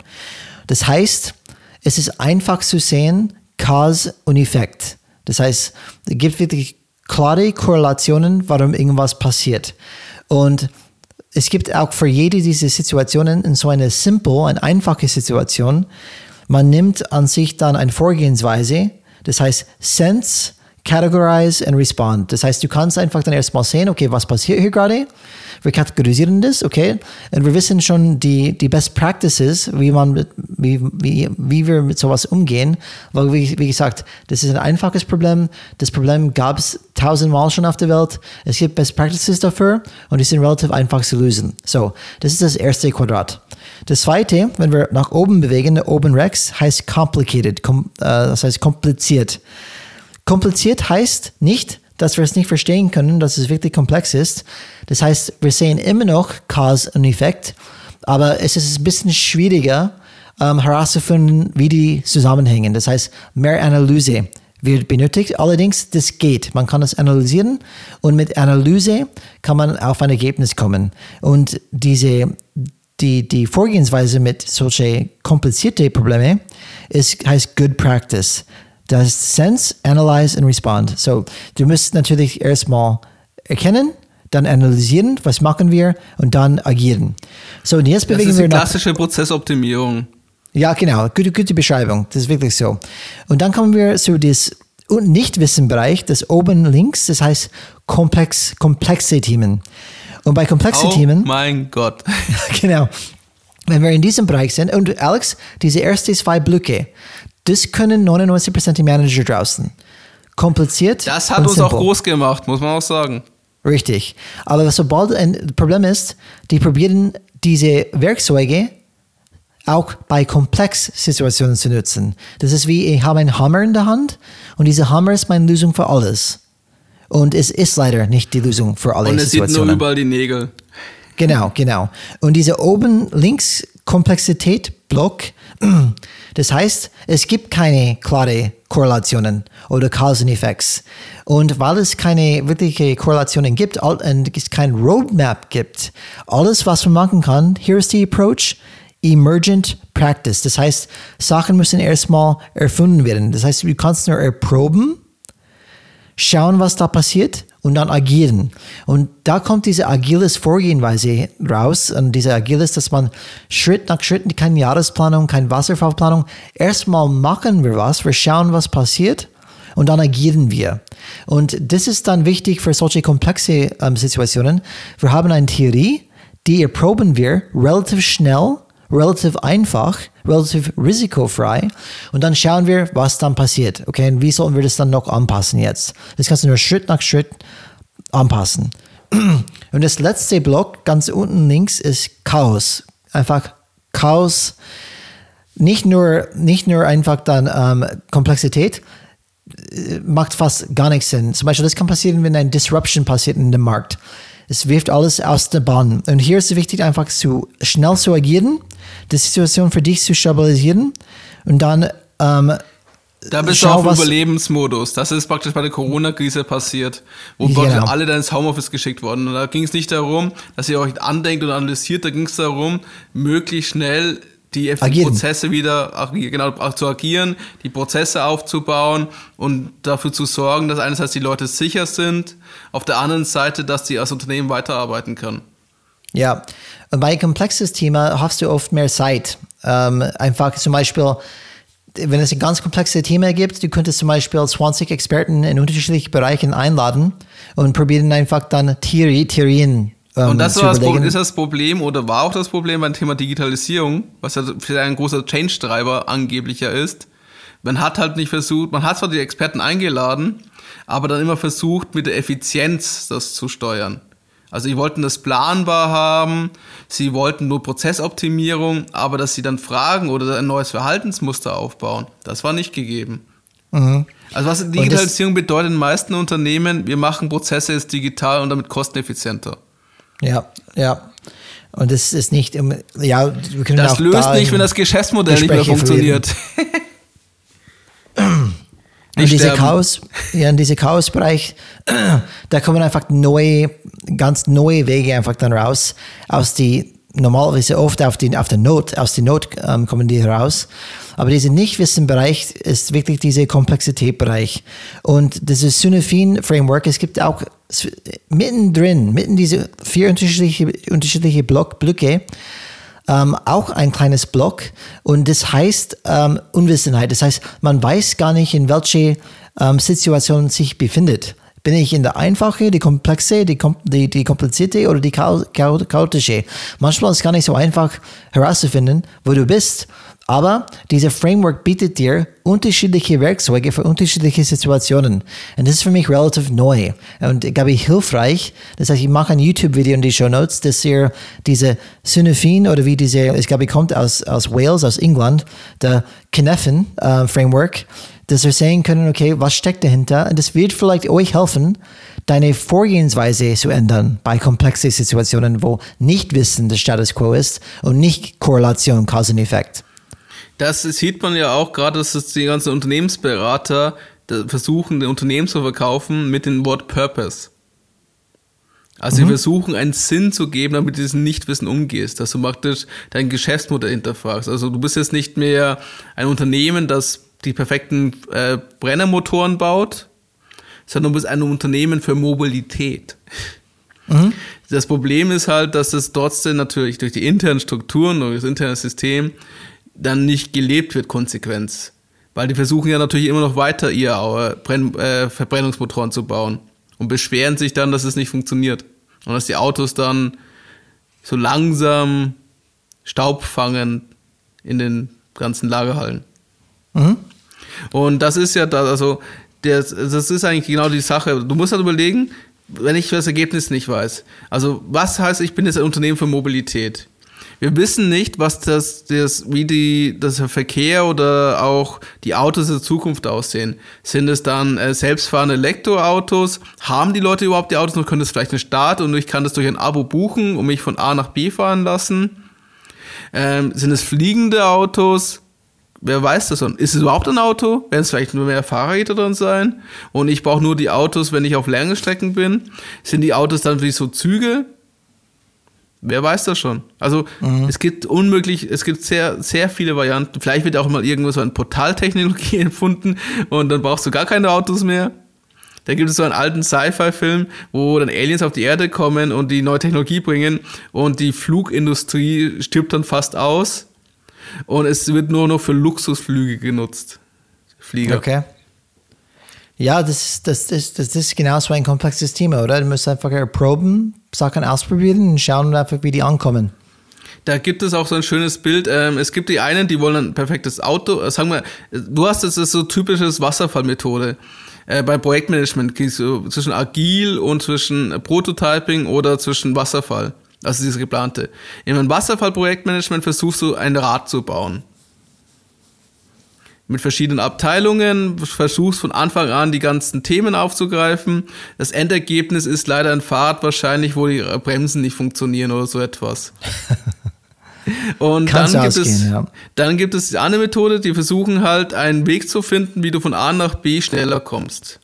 Das heißt, es ist einfach zu sehen, Cause und Effekt. Das heißt, es gibt wirklich klare Korrelationen, warum irgendwas passiert. Und es gibt auch für jede dieser Situationen in so eine simple, eine einfache Situation, man nimmt an sich dann eine Vorgehensweise, das heißt Sense, Categorize and Respond. Das heißt, du kannst einfach dann erstmal sehen, okay, was passiert hier gerade? Wir kategorisieren das, okay? Und wir wissen schon die, die Best Practices, wie, man mit, wie, wie, wie wir mit sowas umgehen. Weil, wie, wie gesagt, das ist ein einfaches Problem. Das Problem gab es tausendmal schon auf der Welt. Es gibt Best Practices dafür und die sind relativ einfach zu lösen. So, das ist das erste Quadrat. Das zweite, wenn wir nach oben bewegen, oben rechts, heißt complicated, kom, äh, das heißt kompliziert. Kompliziert heißt nicht, dass wir es nicht verstehen können, dass es wirklich komplex ist. Das heißt, wir sehen immer noch Cause und Effekt, aber es ist ein bisschen schwieriger ähm, herauszufinden, wie die zusammenhängen. Das heißt, mehr Analyse wird benötigt. Allerdings, das geht. Man kann es analysieren und mit Analyse kann man auf ein Ergebnis kommen. Und diese, die, die Vorgehensweise mit solchen komplizierten Problemen ist, heißt Good Practice. Das ist Sense, Analyze und Respond. So, du musst natürlich erstmal erkennen, dann analysieren, was machen wir und dann agieren. So, und jetzt Das bewegen ist wir die nach. klassische Prozessoptimierung. Ja, genau. Gute, gute Beschreibung. Das ist wirklich so. Und dann kommen wir zu das Nichtwissenbereich, das oben links, das heißt komplex, komplexe Themen. Und bei komplexen Oh Themen, mein Gott. genau, wenn wir in diesem Bereich sind, und Alex, diese ersten zwei Blöcke, Das können 99% der Manager draußen. Kompliziert. Das hat uns auch simpel. groß gemacht, muss man auch sagen. Richtig. Aber sobald ein Problem ist, die probieren diese Werkzeuge auch bei Komplexsituationen zu nutzen. Das ist wie, ich habe einen Hammer in der Hand und dieser Hammer ist meine Lösung für alles. Und es ist leider nicht die Lösung für alle Und es sieht nur Situationen. überall die Nägel. Genau, genau. Und diese oben links Komplexität Block, das heißt, es gibt keine klare Korrelationen oder Cause and Effects. Und weil es keine wirkliche Korrelationen gibt und es kein Roadmap gibt, alles, was man machen kann, hier ist die Approach, Emergent Practice. Das heißt, Sachen müssen erstmal erfunden werden. Das heißt, du kannst nur erproben, schauen, was da passiert und dann agieren. Und da kommt diese agiles Vorgehensweise raus und diese agiles, dass man Schritt nach Schritt, keine Jahresplanung, keine Wasserfallplanung, erstmal machen wir was, wir schauen, was passiert und dann agieren wir. Und das ist dann wichtig für solche komplexe ähm, Situationen. Wir haben eine Theorie, die erproben wir relativ schnell relativ einfach, relativ risikofrei und dann schauen wir, was dann passiert. Okay, und wie sollen wir das dann noch anpassen jetzt? Das kannst du nur Schritt nach Schritt anpassen. Und das letzte Block ganz unten links ist Chaos. Einfach Chaos. Nicht nur, nicht nur einfach dann ähm, Komplexität, äh, macht fast gar nichts Sinn. Zum Beispiel, das kann passieren, wenn ein Disruption passiert in dem Markt. Es wirft alles aus der Bahn. Und hier ist es wichtig, einfach zu schnell zu agieren, die Situation für dich zu stabilisieren und dann ähm, Da bist Schau, du auf Überlebensmodus. Das ist praktisch bei der Corona-Krise passiert, wo Genau. praktisch alle dann ins Homeoffice geschickt wurden. Und da ging es nicht darum, dass ihr euch andenkt und analysiert, da ging es darum, möglichst schnell die. Prozesse wieder genau, zu agieren, die Prozesse aufzubauen und dafür zu sorgen, dass einerseits die Leute sicher sind, auf der anderen Seite, dass sie als Unternehmen weiterarbeiten können. Ja, und bei komplexes Thema hast du oft mehr Zeit. Ähm, einfach zum Beispiel, wenn es ein ganz komplexes Thema gibt, du könntest zum Beispiel 20 Experten in unterschiedlichen Bereichen einladen und probieren einfach dann Theorie, Theorien ähm, Und das das, ist das Problem oder war auch das Problem beim Thema Digitalisierung, was ja vielleicht ein großer Change-Treiber angeblicher ist. Man hat halt nicht versucht, man hat zwar die Experten eingeladen, aber dann immer versucht, mit der Effizienz das zu steuern. Also sie wollten das planbar haben, sie wollten nur Prozessoptimierung, aber dass sie dann Fragen oder ein neues Verhaltensmuster aufbauen, das war nicht gegeben. Mhm. Also was Digitalisierung bedeutet in den meisten Unternehmen, wir machen Prozesse jetzt digital und damit kosteneffizienter. Ja, ja. Und das ist nicht, im- ja, wir können Das auch löst da nicht, wenn das Geschäftsmodell nicht mehr Gespräche funktioniert. Und Nicht diese sterben. Chaos, ja, in diese Chaosbereich, da kommen einfach neue, ganz neue Wege einfach dann raus, aus die normalerweise oft auf, die, auf der Not, aus der Not ähm, kommen die heraus. Aber dieser Nichtwissen-Bereich ist wirklich dieser Komplexitätbereich. Und dieses Synaphin-Framework, es gibt auch mittendrin, mitten diese vier unterschiedliche, unterschiedliche Block, Blöcke, ähm, auch ein kleines Block und das heißt ähm, Unwissenheit. Das heißt, man weiß gar nicht, in welche ähm, Situation sich befindet. Bin ich in der einfache, die komplexe, die, die, die komplizierte oder die chao chao chaotische? Manchmal ist es gar nicht so einfach herauszufinden, wo du bist. Aber dieser Framework bietet dir unterschiedliche Werkzeuge für unterschiedliche Situationen. Und das ist für mich relativ neu und, glaube ich, hilfreich. Das heißt, ich mache ein YouTube-Video in die Show Notes, dass ihr diese Synaphin oder wie diese, ich glaube, kommt aus, aus Wales, aus England, der Cynefin äh, Framework, dass wir sehen können, okay, was steckt dahinter? Und das wird vielleicht euch helfen, deine Vorgehensweise zu ändern bei komplexen Situationen, wo Nichtwissen der Status quo ist und nicht Korrelation, Cause und Effekt. Das sieht man ja auch gerade, dass es die ganzen Unternehmensberater versuchen, den Unternehmen zu verkaufen mit dem Wort Purpose. Also sie versuchen einen Sinn zu geben, damit du diesen Nichtwissen umgehst, dass du praktisch dein Geschäftsmodell hinterfragst. Also du bist jetzt nicht mehr ein Unternehmen, das die perfekten äh, Brennermotoren baut, sondern du bist ein Unternehmen für Mobilität. Das Problem ist halt, dass es trotzdem natürlich durch die internen Strukturen, durch das interne System dann nicht gelebt wird, Konsequenz. Weil die versuchen ja natürlich immer noch weiter ihr äh, Brenn, äh, Verbrennungsmotoren zu bauen und beschweren sich dann, dass es nicht funktioniert. Und dass die Autos dann so langsam Staub fangen in den ganzen Lagerhallen. Mhm. Und das ist ja da, also das, das ist eigentlich genau die Sache. Du musst halt überlegen, wenn ich das Ergebnis nicht weiß. Also was heißt, ich bin jetzt ein Unternehmen für Mobilität? Wir wissen nicht, was das, das wie die, das Verkehr oder auch die Autos der Zukunft aussehen. Sind es dann äh, selbstfahrende Elektroautos? Haben die Leute überhaupt die Autos noch? Können das vielleicht ein Start und ich kann das durch ein Abo buchen und mich von A nach B fahren lassen? Ähm, sind es fliegende Autos? Wer weiß das schon? Ist es überhaupt ein Auto? Werden es vielleicht nur mehr Fahrräder drin sein? Und ich brauche nur die Autos, wenn ich auf lange Strecken bin? Sind die Autos dann wie so Züge? Wer weiß das schon? Also mhm. es gibt unmöglich, es gibt sehr, sehr viele Varianten. Vielleicht wird auch mal irgendwo so eine Portaltechnologie empfunden und dann brauchst du gar keine Autos mehr. Da gibt es so einen alten Sci-Fi-Film, wo dann Aliens auf die Erde kommen und die neue Technologie bringen und die Flugindustrie stirbt dann fast aus und es wird nur noch für Luxusflüge genutzt. Flieger. Okay. Ja, das, das, das, das ist genau so ein komplexes Thema, oder? Du musst einfach erproben, Sachen ausprobieren und schauen einfach, wie die ankommen. Da gibt es auch so ein schönes Bild. Ähm, es gibt die einen, die wollen ein perfektes Auto. Äh, sagen wir, du hast das ist so typisches Wasserfallmethode. Äh, beim Projektmanagement so zwischen agil und zwischen Prototyping oder zwischen Wasserfall. Also dieses geplante. In einem Wasserfall-Projektmanagement versuchst du ein Rad zu bauen. Mit verschiedenen Abteilungen, versuchst von Anfang an die ganzen Themen aufzugreifen. Das Endergebnis ist leider ein Pfad wahrscheinlich, wo die Bremsen nicht funktionieren oder so etwas. Und dann gibt, es, ja. dann gibt es die andere Methode, die versuchen halt einen Weg zu finden, wie du von A nach B schneller kommst.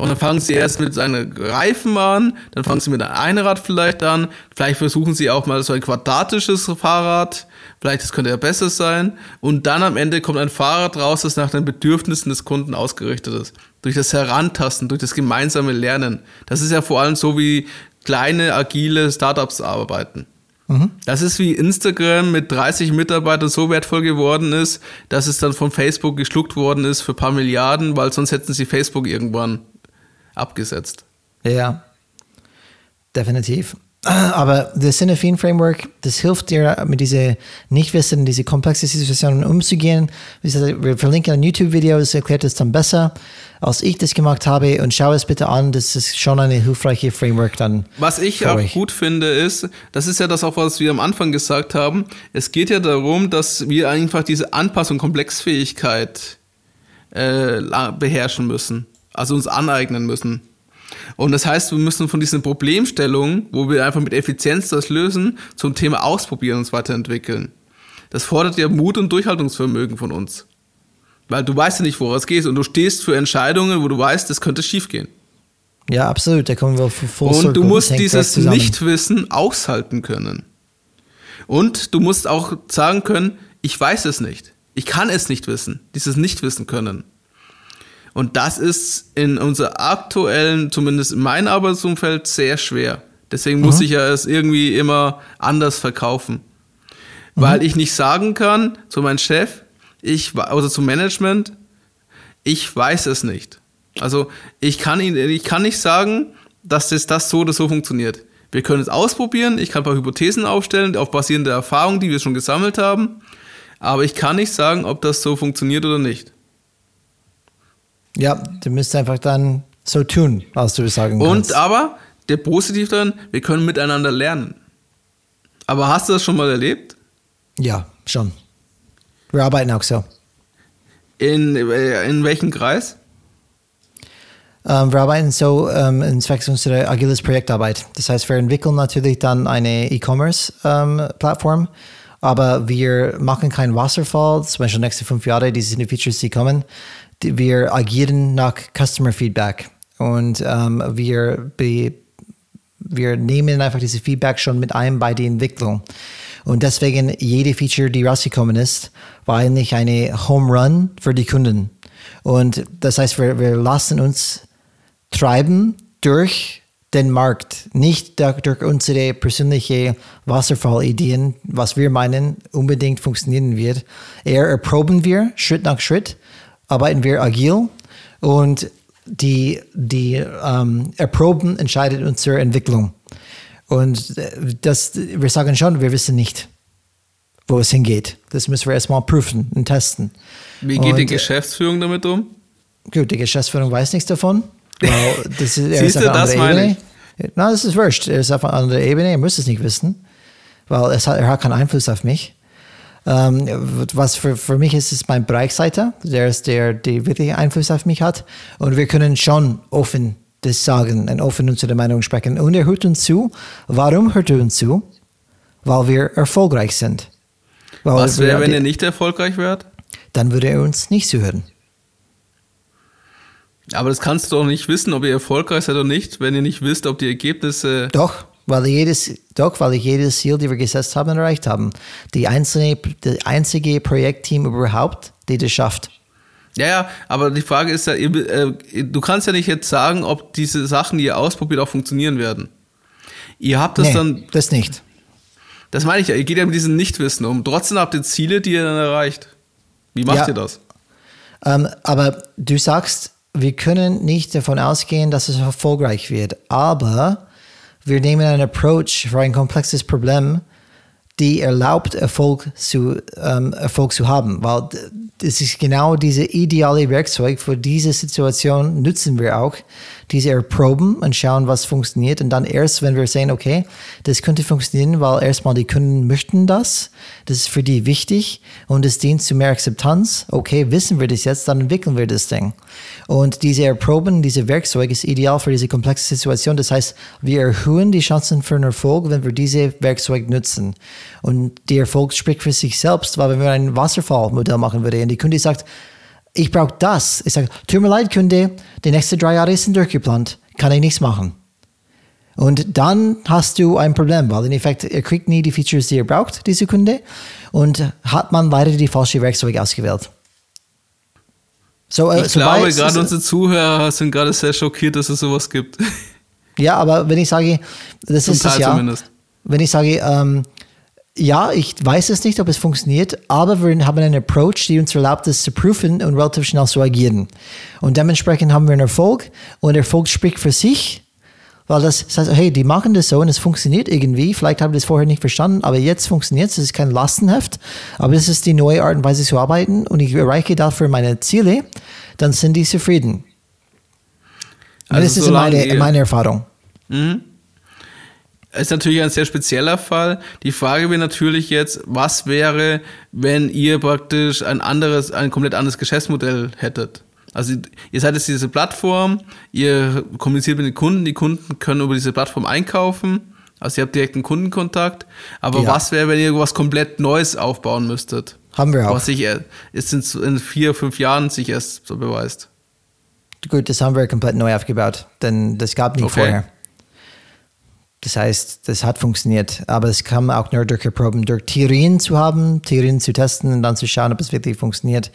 Und dann fangen sie erst mit seinen Reifen an, dann fangen sie mit einem Einrad vielleicht an, vielleicht versuchen sie auch mal so ein quadratisches Fahrrad, vielleicht das könnte ja besser sein. Und dann am Ende kommt ein Fahrrad raus, das nach den Bedürfnissen des Kunden ausgerichtet ist. Durch das Herantasten, durch das gemeinsame Lernen. Das ist ja vor allem so, wie kleine, agile Startups arbeiten. Mhm. Das ist wie Instagram mit 30 Mitarbeitern so wertvoll geworden ist, dass es dann von Facebook geschluckt worden ist für ein paar Milliarden, weil sonst hätten sie Facebook irgendwann abgesetzt. Ja, definitiv. Aber das Cinefin Framework, das hilft dir, mit diesen Nichtwissen, diese komplexen Situationen umzugehen. Wir verlinken ein YouTube-Video, das erklärt es dann besser, als ich das gemacht habe. Und schau es bitte an, das ist schon eine hilfreiche Framework dann. Was ich auch euch. gut finde, ist, das ist ja das auch, was wir am Anfang gesagt haben. Es geht ja darum, dass wir einfach diese Anpassung, Komplexfähigkeit äh, beherrschen müssen also uns aneignen müssen. Und das heißt, wir müssen von diesen Problemstellungen, wo wir einfach mit Effizienz das lösen, zum Thema Ausprobieren uns weiterentwickeln. Das fordert ja Mut und Durchhaltungsvermögen von uns. Weil du weißt ja nicht, woran es geht und du stehst für Entscheidungen, wo du weißt, das könnte schiefgehen. Ja, absolut. Da kommen wir full Und du musst dieses Nichtwissen aushalten können. Und du musst auch sagen können, ich weiß es nicht. Ich kann es nicht wissen. Dieses Nichtwissen können. Und das ist in unser aktuellen, zumindest in meinem Arbeitsumfeld, sehr schwer. Deswegen mhm. muss ich ja es irgendwie immer anders verkaufen. Mhm. Weil ich nicht sagen kann zu meinem Chef, ich, also zum Management, ich weiß es nicht. Also ich kann, ihn, ich kann nicht sagen, dass das, das so oder so funktioniert. Wir können es ausprobieren, ich kann ein paar Hypothesen aufstellen, auf basierender Erfahrung, die wir schon gesammelt haben, aber ich kann nicht sagen, ob das so funktioniert oder nicht. Ja, du müsst einfach dann so tun, was du sagen kannst. Und aber, der Positiv daran, wir können miteinander lernen. Aber hast du das schon mal erlebt? Ja, schon. Wir arbeiten auch so. In, äh, in welchem Kreis? Ähm, wir arbeiten so ähm, in zwecks unserer agiles Projektarbeit. Das heißt, wir entwickeln natürlich dann eine E-Commerce-Plattform, ähm, aber wir machen keinen Wasserfall, zum Beispiel nächste fünf Jahre, diese sind die Features, die kommen wir agieren nach Customer Feedback und ähm, wir, wir nehmen einfach diese Feedback schon mit ein bei der Entwicklung. Und deswegen, jede Feature, die rausgekommen ist, war eigentlich eine Home Run für die Kunden. Und das heißt, wir, wir lassen uns treiben durch den Markt, nicht durch unsere persönliche Wasserfallideen, was wir meinen, unbedingt funktionieren wird. Eher erproben wir Schritt nach Schritt arbeiten wir agil und die, die ähm, Erproben entscheidet unsere Entwicklung. Und das, wir sagen schon, wir wissen nicht, wo es hingeht. Das müssen wir erstmal prüfen und testen. Wie geht die Und, äh, Geschäftsführung damit um? Gut, die Geschäftsführung weiß nichts davon. Das ist, Siehst du, das meine Ebene. Nein, das ist wurscht. Er ist auf einer anderen Ebene, er muss es nicht wissen. Weil es hat, er hat keinen Einfluss auf mich. Ähm, was für, für mich ist, ist mein Bereichsleiter, der ist der, der wirklich Einfluss auf mich hat. Und wir können schon offen das sagen und offen unsere Meinung sprechen. Und er hört uns zu. Warum hört er uns zu? Weil wir erfolgreich sind. Weil Was wäre, wenn ihr nicht erfolgreich wärt? Dann würde er uns nicht zuhören. Aber das kannst du doch nicht wissen, ob ihr erfolgreich seid oder nicht, wenn ihr nicht wisst, ob die Ergebnisse. Doch, weil jedes, doch, weil jedes Ziel, die wir gesetzt haben, erreicht haben. Die einzelne, das einzige Projektteam überhaupt, die das schafft. Ja, ja, aber die Frage ist ja, äh, du kannst ja nicht jetzt sagen, ob diese Sachen, die ihr ausprobiert, auch funktionieren werden. Ihr habt das nee, dann, das nicht. das meine ich ja, ihr geht ja mit diesem Nichtwissen um. Trotzdem habt ihr Ziele, die ihr dann erreicht. Wie macht Ja. ihr das? Ähm, aber du sagst, wir können nicht davon ausgehen, dass es erfolgreich wird. Aber wir nehmen einen Approach für ein komplexes Problem, die erlaubt, Erfolg zu, ähm, Erfolg zu haben. Weil das ist genau diese ideale Werkzeug für diese Situation nutzen wir auch. Diese erproben und schauen, was funktioniert. Und dann erst, wenn wir sehen, okay, das könnte funktionieren, weil erstmal die Kunden möchten das. Das ist für die wichtig und es dient zu mehr Akzeptanz. Okay, wissen wir das jetzt, dann entwickeln wir das Ding. Und diese Erproben, diese Werkzeug ist ideal für diese komplexe Situation. Das heißt, wir erhöhen die Chancen für einen Erfolg, wenn wir diese Werkzeug nutzen. Und der Erfolg spricht für sich selbst, weil wenn wir ein Wasserfallmodell machen würden und die Kunde sagt, ich brauche das. Ich sage, tut mir leid, Kunde, die nächsten drei Jahre sind durchgeplant, kann ich nichts machen. Und dann hast du ein Problem, weil in Effekt, er kriegt nie die Features, die er braucht, diese Kunde, und hat man leider die falsche Werkzeug ausgewählt. So, äh, Ich glaube, gerade unsere Zuhörer sind gerade sehr schockiert, dass es sowas gibt. Ja, aber wenn ich sage, das Zum ist Teil ja. zumindest. Wenn ich sage, ähm, ja, ich weiß es nicht, ob es funktioniert, aber wir haben einen Approach, die uns erlaubt, es zu prüfen und relativ schnell zu agieren. Und dementsprechend haben wir einen Erfolg und Erfolg spricht für sich, weil das heißt, hey, die machen das so und es funktioniert irgendwie. Vielleicht haben wir das vorher nicht verstanden, aber jetzt funktioniert es. Es ist kein Lastenheft, aber das ist die neue Art und Weise zu arbeiten und ich erreiche dafür meine Ziele, dann sind die zufrieden. Also das ist meine, meine Erfahrung. Mhm. Ist natürlich ein sehr spezieller Fall. Die Frage wäre natürlich jetzt, was wäre, wenn ihr praktisch ein anderes, ein komplett anderes Geschäftsmodell hättet? Also ihr seid jetzt diese Plattform, ihr kommuniziert mit den Kunden, die Kunden können über diese Plattform einkaufen, also ihr habt direkten Kundenkontakt. Aber Ja. was wäre, wenn ihr was komplett Neues aufbauen müsstet? Haben wir auch. Was sich jetzt in, vier, fünf Jahren sich erst so beweist. Gut, das haben wir komplett neu aufgebaut, denn das gab nie Okay. vorher. Das heißt, das hat funktioniert, aber es kam auch nur durch Erproben, durch Theorien zu haben, Theorien zu testen und dann zu schauen, ob es wirklich funktioniert.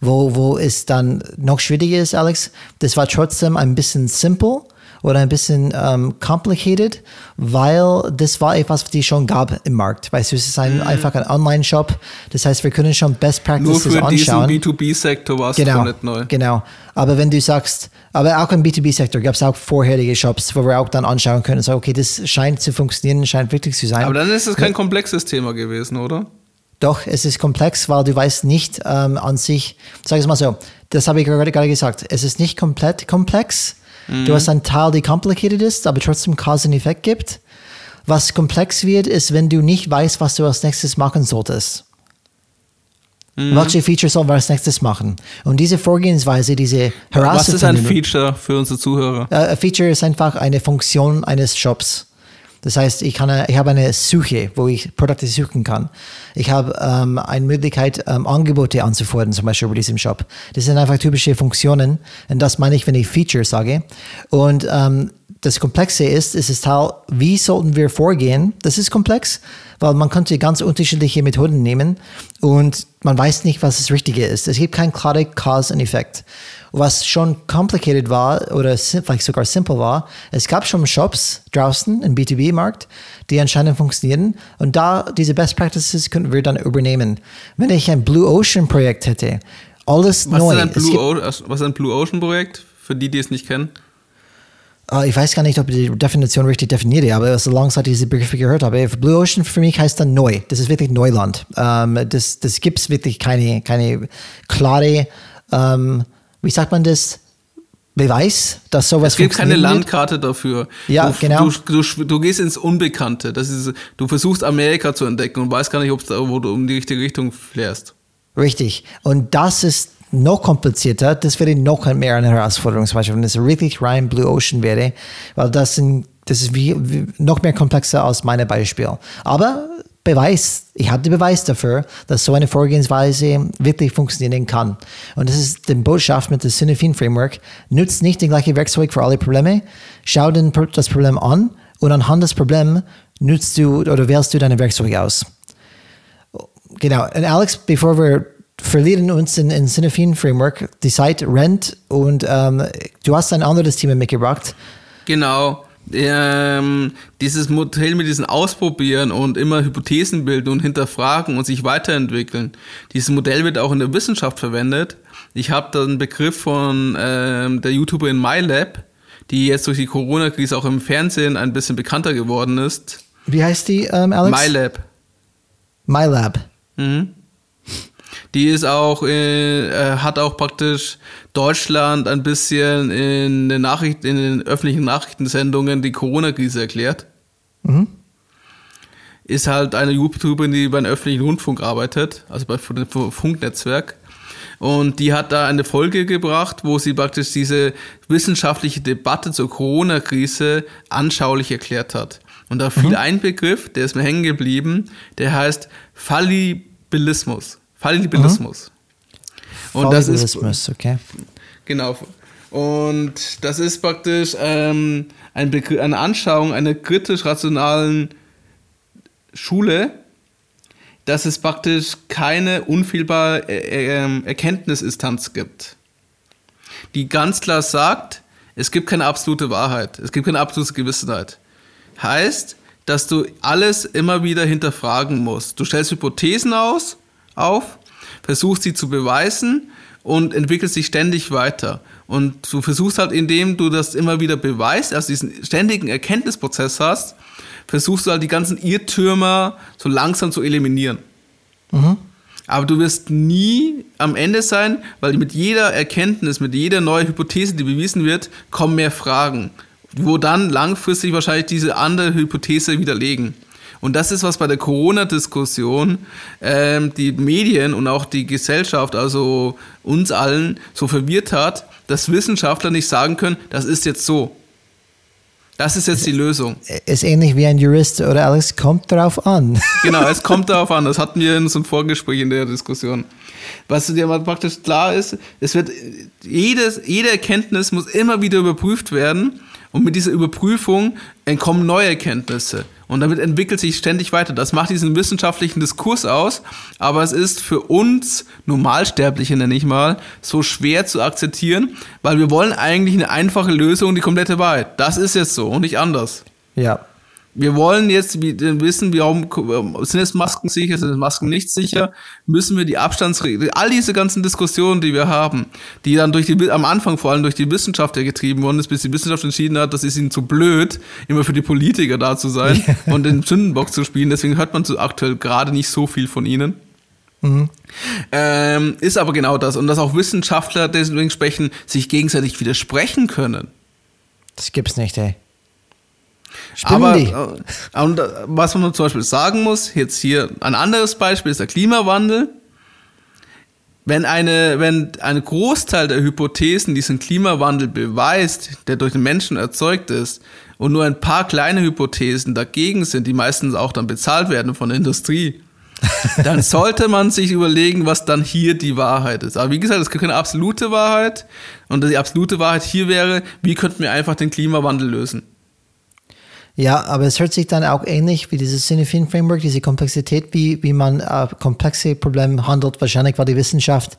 Wo, wo es dann noch schwieriger ist, Alex, das war trotzdem ein bisschen simple oder ein bisschen ähm, complicated, weil das war etwas, die schon gab im Markt. Weißt du, es ist ein, einfach ein Online-Shop. Das heißt, wir können schon Best Nur Practices für diesen anschauen. B2B-Sektor war es Genau, komplett neu. genau. Aber wenn du sagst, aber auch im B2B-Sektor gab es auch vorherige Shops, wo wir auch dann anschauen können, so, okay, das scheint zu funktionieren, scheint wichtig zu sein. Aber dann ist es kein komplexes Thema gewesen, oder? Doch, es ist komplex, weil du weißt nicht ähm, an sich, sag es mal so, das habe ich gerade, gerade gesagt, es ist nicht komplett komplex. Du hast einen Teil, der complicated ist, aber trotzdem Cause und Effekt gibt. Was komplex wird, ist, wenn du nicht weißt, was du als nächstes machen solltest. Welche Features sollen wir als nächstes machen? Und diese Vorgehensweise, diese Was ist ein Feature für unsere Zuhörer? Äh, ein Feature ist einfach eine Funktion eines Shops. Das heißt, ich, kann, ich habe eine Suche, wo ich Produkte suchen kann. Ich habe ähm, eine Möglichkeit, ähm, Angebote anzufordern, zum Beispiel über diesem Shop. Das sind einfach typische Funktionen. Und das meine ich, wenn ich Feature sage. Und ähm, das Komplexe ist, es ist Teil, wie sollten wir vorgehen? Das ist komplex, weil man könnte ganz unterschiedliche Methoden nehmen und man weiß nicht, was das Richtige ist. Es gibt keinen klaren Cause und Effekt. Was schon complicated war oder vielleicht sogar simple war, es gab schon Shops draußen im B2B-Markt, die anscheinend funktionieren und da diese Best Practices könnten wir dann übernehmen. Wenn ich ein Blue Ocean Projekt hätte, alles Was neu. ist, Es was ist ein Blue Ocean Projekt? Für die, die es nicht kennen. äh, ich weiß gar nicht, ob ich die Definition richtig definiere, aber solange ich diese Begriffe gehört habe, Blue Ocean für mich heißt dann neu. Das ist wirklich Neuland. Ähm, das das gibt es wirklich keine, keine klare, ähm, wie sagt man das? Beweis, dass sowas Es gibt keine. Landkarte dafür. Ja, du, genau. Du, du, du gehst ins Unbekannte. Das ist, du versuchst Amerika zu entdecken und weißt gar nicht, ob's da, wo du um die richtige Richtung fährst. Richtig. Und das ist noch komplizierter. Das wäre noch mehr eine Herausforderung, zum Beispiel, wenn es wirklich rein Blue Ocean wäre, weil das, sind, das ist wie, wie, noch mehr komplexer als mein Beispiel. Aber Beweis, ich habe den Beweis dafür, dass so eine Vorgehensweise wirklich funktionieren kann. Und das ist die Botschaft mit dem Synaphin Framework. Nutzt nicht den gleichen Werkzeug für alle Probleme. Schau den, das Problem an und anhand des Problems nutzt du oder wählst du deine Werkzeuge aus. Genau. Und Alex, bevor wir verlieren uns in, in Synaphin Framework, die Zeit rennt und ähm, du hast ein anderes Thema mitgebracht. Genau. Ähm, dieses Modell mit diesen Ausprobieren und immer Hypothesen bilden und hinterfragen und sich weiterentwickeln. Dieses Modell wird auch in der Wissenschaft verwendet. Ich habe da einen Begriff von ähm, der YouTuberin MyLab, die jetzt durch die Corona-Krise auch im Fernsehen ein bisschen bekannter geworden ist. Wie heißt die, ähm, Alex? MyLab. MyLab. Mhm. Die ist auch, äh, hat auch praktisch Deutschland ein bisschen in den, Nachricht, in den öffentlichen Nachrichtensendungen die Corona-Krise erklärt. Mhm. Ist halt eine YouTuberin, die beim öffentlichen Rundfunk arbeitet, also bei dem Funknetzwerk. Und die hat da eine Folge gebracht, wo sie praktisch diese wissenschaftliche Debatte zur Corona-Krise anschaulich erklärt hat. Und da fiel Mhm. ein Begriff, der ist mir hängen geblieben, der heißt Fallibilismus. Fallibilismus. Und das ist okay. Genau. Und das ist praktisch ähm, ein eine Anschauung einer kritisch-rationalen Schule, dass es praktisch keine unfehlbare äh, äh, Erkenntnisinstanz gibt, die ganz klar sagt, es gibt keine absolute Wahrheit, es gibt keine absolute Gewissenheit. Heißt, dass du alles immer wieder hinterfragen musst. Du stellst Hypothesen aus, auf, versuchst sie zu beweisen und entwickelst dich ständig weiter. Und du versuchst halt, indem du das immer wieder beweist, also diesen ständigen Erkenntnisprozess hast, versuchst du halt die ganzen Irrtümer so langsam zu eliminieren. Aber du wirst nie am Ende sein, weil mit jeder Erkenntnis, mit jeder neuen Hypothese, die bewiesen wird, kommen mehr Fragen, wo dann langfristig wahrscheinlich diese andere Hypothese widerlegen. Und das ist was bei der Corona-Diskussion ähm, die Medien und auch die Gesellschaft, also uns allen, so verwirrt hat, dass Wissenschaftler nicht sagen können, das ist jetzt so. Das ist jetzt die Lösung. Ist ähnlich wie ein Jurist oder Alex, kommt darauf an. Genau, es kommt darauf an. Das hatten wir in so einem Vorgespräch in der Diskussion. Was dir mal praktisch klar ist, es wird jedes, jede Erkenntnis muss immer wieder überprüft werden und mit dieser Überprüfung entkommen neue Erkenntnisse. Und damit entwickelt sich ständig weiter. Das macht diesen wissenschaftlichen Diskurs aus, aber es ist für uns Normalsterbliche, nenne ich mal, so schwer zu akzeptieren, weil wir wollen eigentlich eine einfache Lösung, die komplette Wahrheit. Das ist jetzt so und nicht anders. Ja. Wir wollen jetzt wie- wissen, warum sind jetzt Masken sicher, sind Masken nicht sicher, müssen wir die Abstandsregeln, all diese ganzen Diskussionen, die wir haben, die dann durch die, am Anfang vor allem durch die Wissenschaft ja getrieben worden ist, bis die Wissenschaft entschieden hat, das ist ihnen zu blöd, immer für die Politiker da zu sein und den Sündenbock zu spielen, deswegen hört man so aktuell gerade nicht so viel von ihnen. Ähm, ist aber genau das. Und dass auch Wissenschaftler deswegen sprechen, sich gegenseitig widersprechen können. Das gibt's nicht, ey. Aber äh, und, äh, was man zum Beispiel sagen muss, jetzt hier ein anderes Beispiel ist der Klimawandel. Wenn eine, wenn ein Großteil der Hypothesen diesen Klimawandel beweist, der durch den Menschen erzeugt ist, und nur ein paar kleine Hypothesen dagegen sind, die meistens auch dann bezahlt werden von der Industrie, dann sollte man sich überlegen, was dann hier die Wahrheit ist. Aber wie gesagt, es gibt keine absolute Wahrheit. Und die absolute Wahrheit hier wäre, wie könnten wir einfach den Klimawandel lösen? Ja, aber es hört sich dann auch ähnlich wie dieses Synaphin Framework, diese Komplexität, wie, wie man äh, komplexe Probleme handelt, wahrscheinlich, weil die Wissenschaft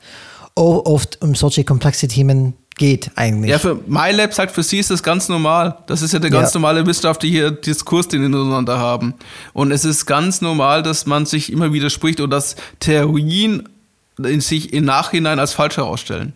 o- oft um solche komplexe Themen geht eigentlich. Ja, für MyLab sagt, für sie ist das ganz normal. Das ist ja der ganz Ja. normale wissenschaftliche Diskurs, den wir miteinander haben. Und es ist ganz normal, dass man sich immer widerspricht und dass Theorien in sich im Nachhinein als falsch herausstellen.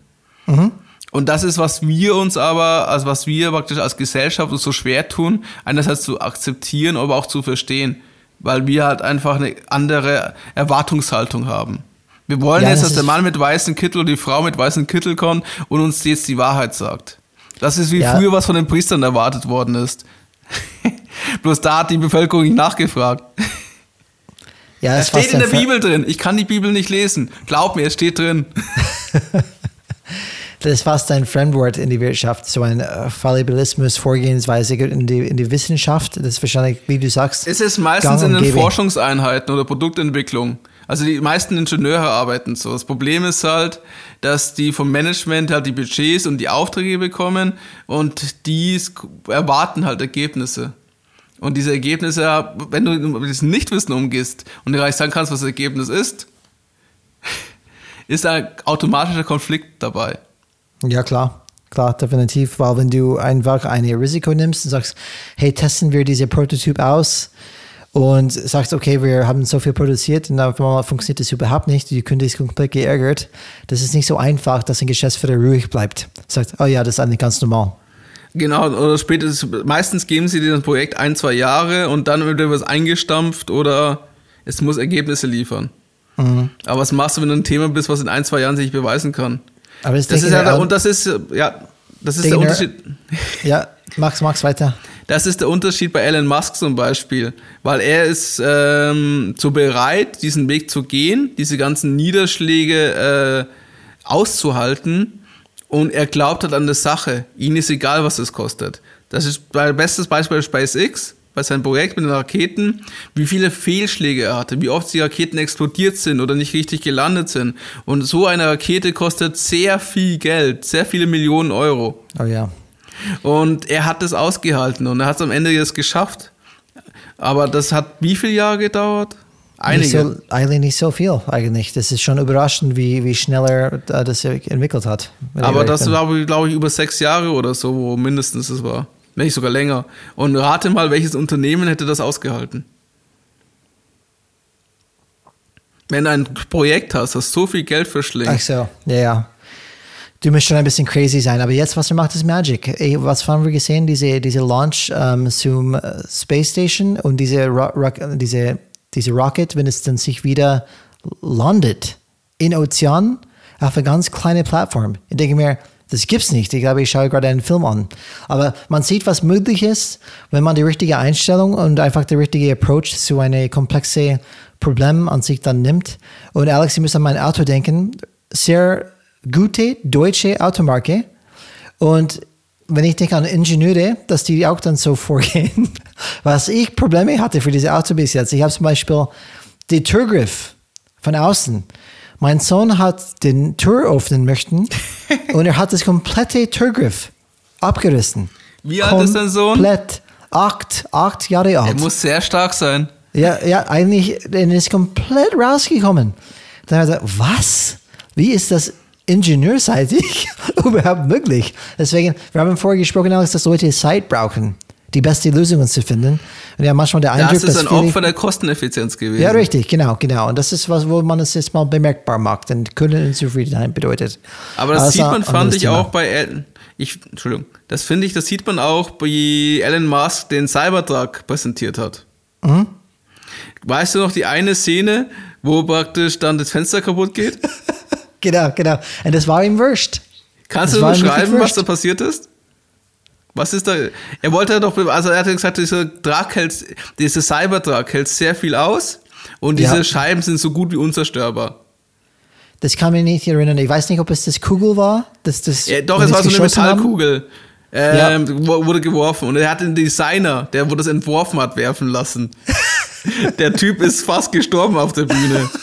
Und das ist, was wir uns aber, also was wir praktisch als Gesellschaft uns so schwer tun, einerseits zu akzeptieren, aber auch zu verstehen, weil wir halt einfach eine andere Erwartungshaltung haben. Wir wollen Ja, jetzt, das dass der Mann mit weißem Kittel oder die Frau mit weißem Kittel kommt und uns jetzt die Wahrheit sagt. Das ist wie Ja. früher, was von den Priestern erwartet worden ist. Bloß da hat die Bevölkerung nicht nachgefragt. Ja, Es steht in der Bibel drin. Ich kann die Bibel nicht lesen. Glaub mir, es steht drin. Das ist fast ein Fremdwort in die Wirtschaft, so ein äh, Fallibilismus, Vorgehensweise in die, in die Wissenschaft. Das ist wahrscheinlich, wie du sagst, Es ist meistens in den. Forschungseinheiten oder Produktentwicklung. Also die meisten Ingenieure arbeiten so. Das Problem ist halt, dass die vom Management halt die Budgets und die Aufträge bekommen und die erwarten halt Ergebnisse. Und diese Ergebnisse, wenn du mit diesem Nichtwissen umgehst und dir gleich sagen kannst, was das Ergebnis ist, ist ein automatischer Konflikt dabei. Ja, klar. Klar, definitiv. Weil wenn du einfach ein Risiko nimmst und sagst, hey, testen wir diese Prototyp aus und sagst, okay, wir haben so viel produziert und einmal funktioniert das überhaupt nicht, die Kunde ist komplett geärgert. Das ist nicht so einfach, dass ein Geschäftsführer ruhig bleibt. Sagt, oh ja, das ist eigentlich ganz normal. Genau, oder spätestens, meistens geben sie dir das Projekt ein, zwei Jahre und dann wird was eingestampft oder es muss Ergebnisse liefern. Mhm. Aber was machst du, wenn du ein Thema bist, was in ein, zwei Jahren sich beweisen kann? Aber das, Das ist ja, der, und das ist, ja, das ist der Unterschied. Ja, Max, Max, weiter. Das ist der Unterschied bei Elon Musk zum Beispiel, weil er ist ähm, so bereit, diesen Weg zu gehen, diese ganzen Niederschläge äh, auszuhalten und er glaubt halt an der Sache. Ihm ist egal, was es kostet. Das ist bei bestes Beispiel SpaceX, bei seinem Projekt mit den Raketen, wie viele Fehlschläge er hatte, wie oft die Raketen explodiert sind oder nicht richtig gelandet sind. Und so eine Rakete kostet sehr viel Geld, sehr viele Millionen Euro. Oh ja. Und er hat es ausgehalten und er hat es am Ende jetzt geschafft. Aber das hat wie viele Jahre gedauert? Nicht Einige. so, eigentlich nicht so viel, eigentlich. Das ist schon überraschend, wie, wie schnell er äh, das entwickelt hat. Aber das ich, glaube ich über sechs Jahre oder so, wo mindestens es war. Wenn nicht sogar länger. Und rate mal, welches Unternehmen hätte das ausgehalten? Wenn du ein Projekt hast, das so viel Geld verschlingt. Ach so, ja, ja. Du musst schon ein bisschen crazy sein, aber jetzt, was er macht, ist Magic. Was haben wir gesehen? Diese, diese Launch ähm, zum äh, Space Station und diese, Ro diese, diese Rocket, wenn es dann sich wieder landet in Ozean auf eine ganz kleine Plattform. Ich denke mir, das gibt's nicht. Ich glaube, ich schaue gerade einen Film an. Aber man sieht, was möglich ist, wenn man die richtige Einstellung und einfach der richtige Approach zu einem komplexen Problem an sich dann nimmt. Und Alex, ich muss an mein Auto denken. Sehr gute deutsche Automarke. Und wenn ich denke an Ingenieure, dass die auch dann so vorgehen, was ich Probleme hatte für diese Auto bis jetzt. Ich habe zum Beispiel den Türgriff von außen. Mein Sohn hat den Tür öffnen möchten und er hat das komplette Türgriff abgerissen. Wie alt ist dein Sohn? Komplett. Acht, acht Jahre Er alt. muss sehr stark sein. Ja, ja, eigentlich, er ist komplett rausgekommen. Dann hat er gesagt, was? Wie ist das ingenieurseitig überhaupt möglich? Deswegen, wir haben vorher gesprochen, Alex, dass Leute Zeit brauchen, die beste Lösungen zu finden. Und ja, manchmal der Eindruck, Das ist ein Opfer der Kosteneffizienz gewesen. Ja, richtig, genau, genau. Und das ist was, wo man es jetzt mal bemerkbar macht und Kundenunzufriedenheit bedeutet. Aber das Also, sieht man, fand ich Thema. auch bei Elon. Ich, Entschuldigung, das finde ich, das sieht man auch bei Elon Musk, den Cybertruck präsentiert hat. Mhm. Weißt du noch die eine Szene, wo praktisch dann das Fenster kaputt geht? Genau, genau. Und das war ihm wurscht. Kannst Das du beschreiben, was da passiert ist? Was ist da? Er wollte ja doch, also er hat ja gesagt, dieser Truck hält, dieser Cybertruck hält sehr viel aus und diese Ja. Scheiben sind so gut wie unzerstörbar. Das kann mich nicht erinnern. Ich weiß nicht, ob es das Kugel war. Das, das, Ja, doch, es war so eine. Metallkugel. Ähm, wo- Wurde geworfen. Und er hat den Designer, der wo das entworfen hat, werfen lassen. der Typ ist fast gestorben auf der Bühne.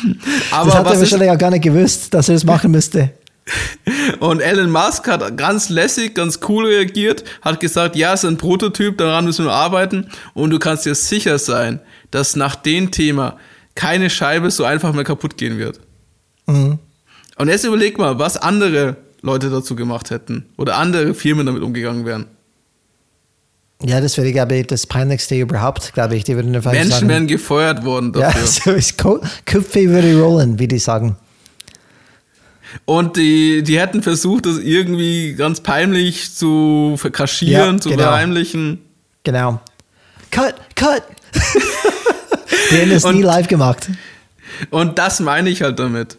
Das Aber hat er wahrscheinlich auch gar nicht gewusst, dass er das machen müsste. Und Elon Musk hat ganz lässig, ganz cool reagiert, hat gesagt, ja, es ist ein Prototyp, daran müssen wir arbeiten und du kannst dir sicher sein, dass nach dem Thema keine Scheibe so einfach mehr kaputt gehen wird. Mhm. Und jetzt überleg mal, was andere Leute dazu gemacht hätten oder andere Firmen damit umgegangen wären. Ja, das wäre, glaube ich, das Peinlichste überhaupt, glaube ich. Die würden Menschen sagen, wären gefeuert worden ja, dafür. so ist Ko- Köpfe würde rollen, wie die sagen. Und die, die hätten versucht, das irgendwie ganz peinlich zu kaschieren, Ja, zu genau. verheimlichen. Genau. Cut, cut! Die hätten Und- nie live gemacht. Und das meine ich halt damit.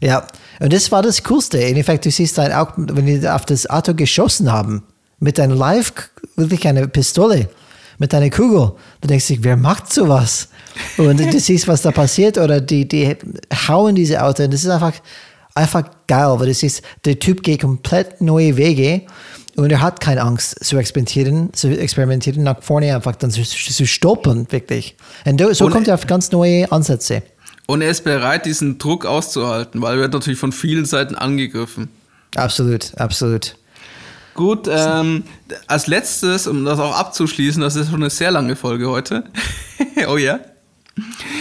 Ja, und das war das Coolste. In Effekt, du siehst dann auch, wenn die auf das Auto geschossen haben, mit einer Live, wirklich eine Pistole, mit einer Kugel, dann denkst du, wer macht sowas? Und du siehst, was da passiert, oder die, die hauen diese Auto, und das ist einfach, einfach geil, weil du siehst, der Typ geht komplett neue Wege und er hat keine Angst zu experimentieren, zu experimentieren, nach vorne einfach dann zu, zu stolpern, wirklich. Und so Und- kommt er auf ganz neue Ansätze. Und er ist bereit, diesen Druck auszuhalten, weil er wird natürlich von vielen Seiten angegriffen. Absolut, absolut. Gut, ähm, als letztes, um das auch abzuschließen, das ist schon eine sehr lange Folge heute. oh ja.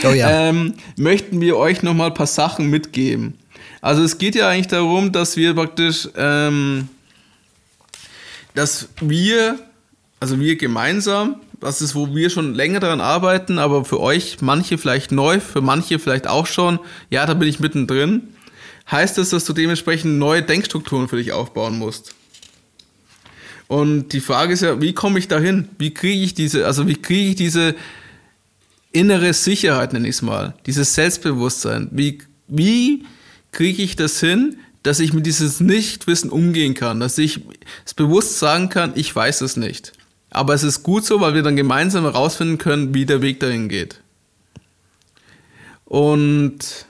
Oh ja. ähm, möchten wir euch nochmal ein paar Sachen mitgeben. Also es geht ja eigentlich darum, dass wir praktisch, ähm, dass wir, also wir gemeinsam, das ist, wo wir schon länger daran arbeiten, aber für euch manche vielleicht neu, für manche vielleicht auch schon, ja, da bin ich mittendrin, heißt das, dass du dementsprechend neue Denkstrukturen für dich aufbauen musst. Und die Frage ist ja, wie komme ich dahin? Wie kriege ich diese, also wie kriege ich diese innere Sicherheit, nenne ich es mal, dieses Selbstbewusstsein. Wie, wie kriege ich das hin, dass ich mit dieses Nichtwissen umgehen kann, dass ich es bewusst sagen kann, ich weiß es nicht. Aber es ist gut so, weil wir dann gemeinsam herausfinden können, wie der Weg dahin geht. Und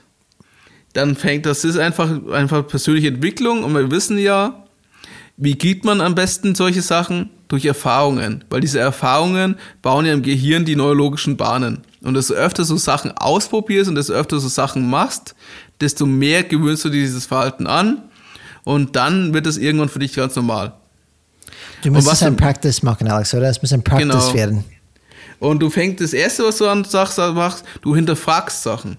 dann fängt das ist einfach einfach persönliche Entwicklung und wir wissen ja, wie geht man am besten solche Sachen? Durch Erfahrungen, weil diese Erfahrungen bauen ja im Gehirn die neurologischen Bahnen. Und desto öfter du Sachen ausprobierst und desto öfter du Sachen machst, desto mehr gewöhnst du dir dieses Verhalten an und dann wird es irgendwann für dich ganz normal. Du musst es ein Practice machen, Alex, oder? Es muss ein Practice Genau. werden. Und du fängst das erste, was du an sagst, machst, du hinterfragst Sachen.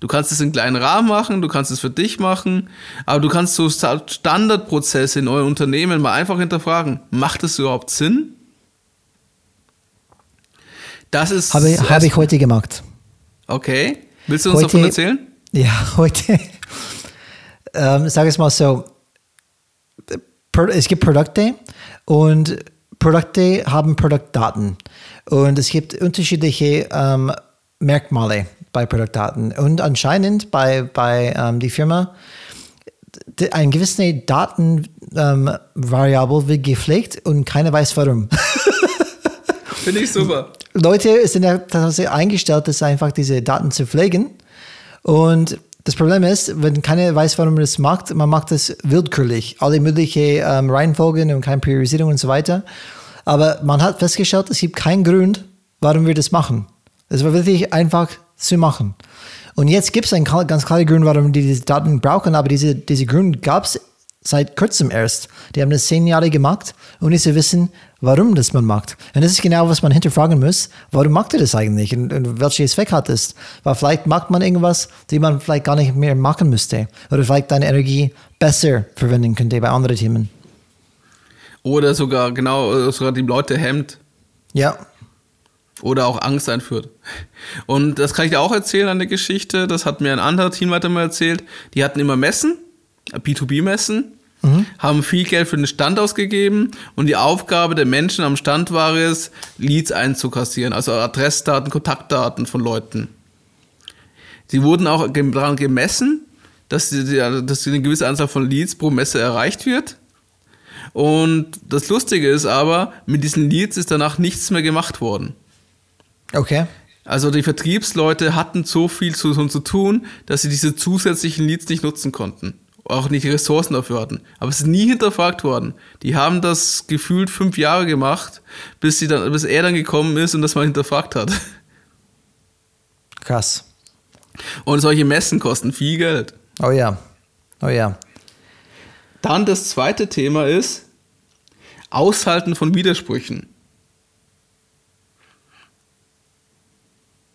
Du kannst es in kleinen Rahmen machen, du kannst es für dich machen, aber du kannst so Sta- Standardprozesse in eurem Unternehmen mal einfach hinterfragen. Macht es überhaupt Sinn? Das ist. Habe, habe ich heute gemacht. Okay. Willst du uns Heute- davon erzählen? Ja, heute. ähm, sag es mal so. Es gibt Produkte und Produkte haben Produktdaten. Und es gibt unterschiedliche ähm, Merkmale bei Produktdaten. Und anscheinend bei, bei ähm, die Firma d- ein gewisse Datenvariable ähm, wird gepflegt und keiner weiß warum. Finde ich super. Leute sind ja tatsächlich eingestellt, das einfach diese Daten zu pflegen. Und das Problem ist, wenn keiner weiß, warum man das macht, man macht das willkürlich. Alle möglichen ähm, Reihenfolgen und keine Priorisierung und so weiter. Aber man hat festgestellt, es gibt keinen Grund, warum wir das machen. Es war wirklich einfach zu machen. Und jetzt gibt es einen ganz klaren Grund, warum die diese Daten brauchen, aber diese, diese Grund gab es seit kurzem erst. Die haben das zehn Jahre gemacht, ohne zu wissen, warum das man macht. Und das ist genau, was man hinterfragen muss. Warum macht ihr das eigentlich? Und, und welchen Zweck hat es? Weil vielleicht macht man irgendwas, die man vielleicht gar nicht mehr machen müsste. Oder vielleicht deine Energie besser verwenden könnte bei anderen Themen. Oder sogar, genau, sogar die Leute hemmt. Ja. oder auch Angst einführt. Und das kann ich dir auch erzählen, eine Geschichte. Das hat mir ein anderer Teamleiter mal erzählt. Die hatten immer Messen, B2B-Messen, haben viel Geld für den Stand ausgegeben und die Aufgabe der Menschen am Stand war es, Leads einzukassieren, also Adressdaten, Kontaktdaten von Leuten. Sie wurden auch daran gemessen, dass, die, dass eine gewisse Anzahl von Leads pro Messe erreicht wird. Und das Lustige ist aber, mit diesen Leads ist danach nichts mehr gemacht worden. Okay. Also die Vertriebsleute hatten so viel zu, zu tun, dass sie diese zusätzlichen Leads nicht nutzen konnten. Auch nicht die Ressourcen dafür hatten. Aber es ist nie hinterfragt worden. Die haben das gefühlt fünf Jahre gemacht, bis, sie dann, bis er dann gekommen ist und das mal hinterfragt hat. Krass. Und solche Messen kosten viel Geld. Oh ja. Oh ja. Dann das zweite Thema ist Aushalten von Widersprüchen.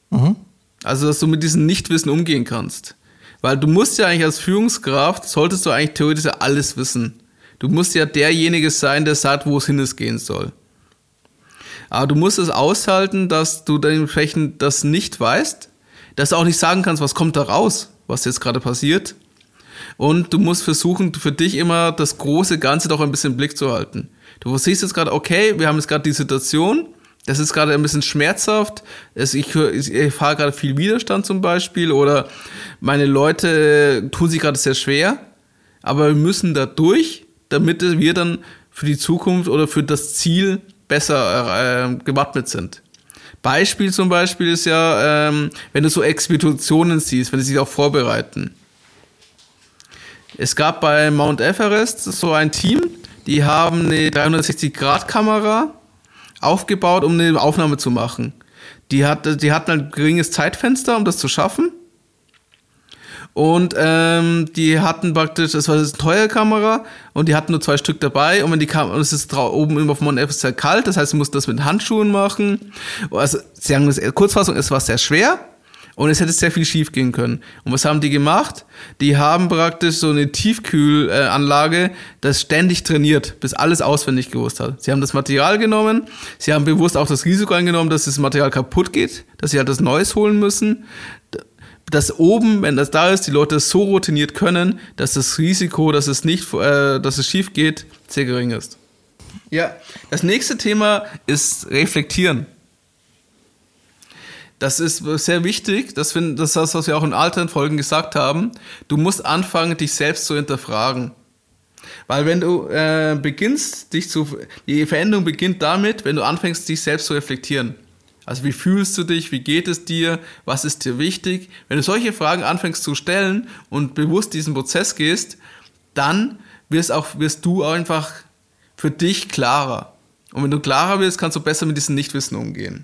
Mhm. Also, dass du mit diesem Nichtwissen umgehen kannst. Weil du musst ja eigentlich als Führungskraft, solltest du eigentlich theoretisch alles wissen. Du musst ja derjenige sein, der sagt, wo es hingehen soll. Aber du musst es aushalten, dass du dementsprechend das nicht weißt, dass du auch nicht sagen kannst, was kommt da raus, was jetzt gerade passiert. Und du musst versuchen, für dich immer das große Ganze doch ein bisschen im Blick zu halten. Du siehst jetzt gerade, okay, wir haben jetzt gerade die Situation, das ist gerade ein bisschen schmerzhaft. ich, ich erfahre gerade viel Widerstand zum Beispiel oder meine Leute tun sich gerade sehr schwer. Aber wir müssen da durch, damit wir dann für die Zukunft oder für das Ziel besser äh, gewappnet sind. Beispiel zum Beispiel ist ja, ähm, wenn du so Expeditionen siehst, wenn sie sich auch vorbereiten. Es gab bei Mount Everest so ein Team, die haben eine 360-Grad-Kamera aufgebaut, um eine Aufnahme zu machen. Die, hat, die hatten ein geringes Zeitfenster, um das zu schaffen. Und ähm, die hatten praktisch, das war eine teure Kamera und die hatten nur zwei Stück dabei. Und wenn die Kam es ist oben immer auf Mount Everest sehr kalt, das heißt, sie mussten das mit Handschuhen machen. Also, sie haben das, Kurzfassung, es war sehr schwer und es hätte sehr viel schief gehen können. Und was haben die gemacht? Die haben praktisch so eine Tiefkühlanlage, das ständig trainiert, bis alles auswendig gewusst hat. Sie haben das Material genommen, sie haben bewusst auch das Risiko eingenommen, dass das Material kaputt geht, dass sie halt das Neues holen müssen. Dass oben, wenn das da ist, die Leute so routiniert können, dass das Risiko, dass es nicht, äh, dass es schief geht, sehr gering ist. Ja, das nächste Thema ist reflektieren. Das ist sehr wichtig. Das, find, das ist das, was wir auch in alten Folgen gesagt haben. Du musst anfangen, dich selbst zu hinterfragen. Weil wenn du äh, beginnst, dich zu, die Veränderung beginnt damit, wenn du anfängst, dich selbst zu reflektieren. Also wie fühlst du dich, wie geht es dir, was ist dir wichtig? Wenn du solche Fragen anfängst zu stellen und bewusst diesen Prozess gehst, dann wirst, auch, wirst du einfach für dich klarer. Und wenn du klarer wirst, kannst du besser mit diesem Nichtwissen umgehen.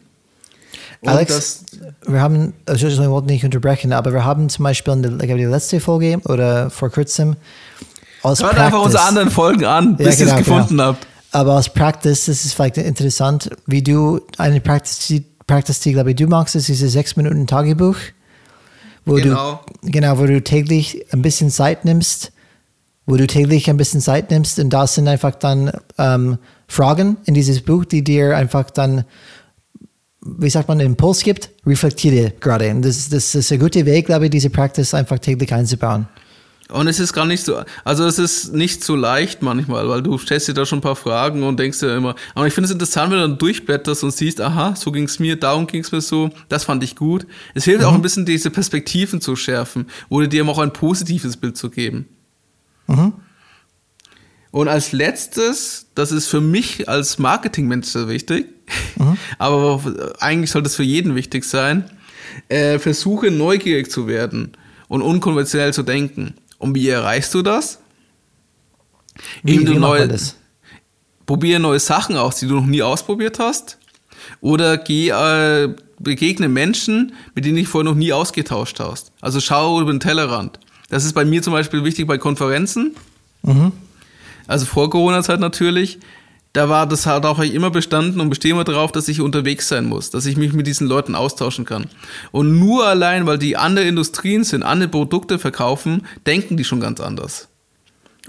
Alex, wir haben, also ich wollte nicht unterbrechen, aber wir haben zum Beispiel in der, die letzte Folge oder vor kurzem aus Hört Practice, einfach unsere anderen Folgen an, bis ja, genau, ihr es gefunden genau. habt. Aber aus Practice, das ist vielleicht interessant, wie du eine Practice, die, Practice, die glaube ich du magst, ist diese sechs Minuten Tagebuch, wo genau. du genau, wo du täglich ein bisschen Zeit nimmst, wo du täglich ein bisschen Zeit nimmst und da sind einfach dann ähm, Fragen in dieses Buch, die dir einfach dann wie sagt man, einen Impuls gibt, reflektiere gerade. Und das, das ist ein guter Weg, glaube ich, diese Practice einfach täglich einzubauen. Und es ist gar nicht so, also es ist nicht so leicht manchmal, weil du stellst dir da schon ein paar Fragen und denkst dir immer, aber ich finde es interessant, wenn du dann durchblätterst und siehst, aha, so ging es mir, darum ging es mir so, das fand ich gut. Es hilft mhm. auch ein bisschen, diese Perspektiven zu schärfen oder dir auch ein positives Bild zu geben. Mhm. Und als letztes, das ist für mich als Marketingmensch sehr wichtig, mhm. aber eigentlich sollte es für jeden wichtig sein, äh, versuche neugierig zu werden und unkonventionell zu denken. Und wie erreichst du das? Wie, Indem du neue, das? probiere neue Sachen aus, die du noch nie ausprobiert hast. Oder geh, äh, begegne Menschen, mit denen ich vorher noch nie ausgetauscht hast. Also schau über den Tellerrand. Das ist bei mir zum Beispiel wichtig bei Konferenzen. Mhm also vor Corona-Zeit natürlich, da war das halt auch immer bestanden und bestehe immer darauf, dass ich unterwegs sein muss, dass ich mich mit diesen Leuten austauschen kann. Und nur allein, weil die andere Industrien sind, andere Produkte verkaufen, denken die schon ganz anders.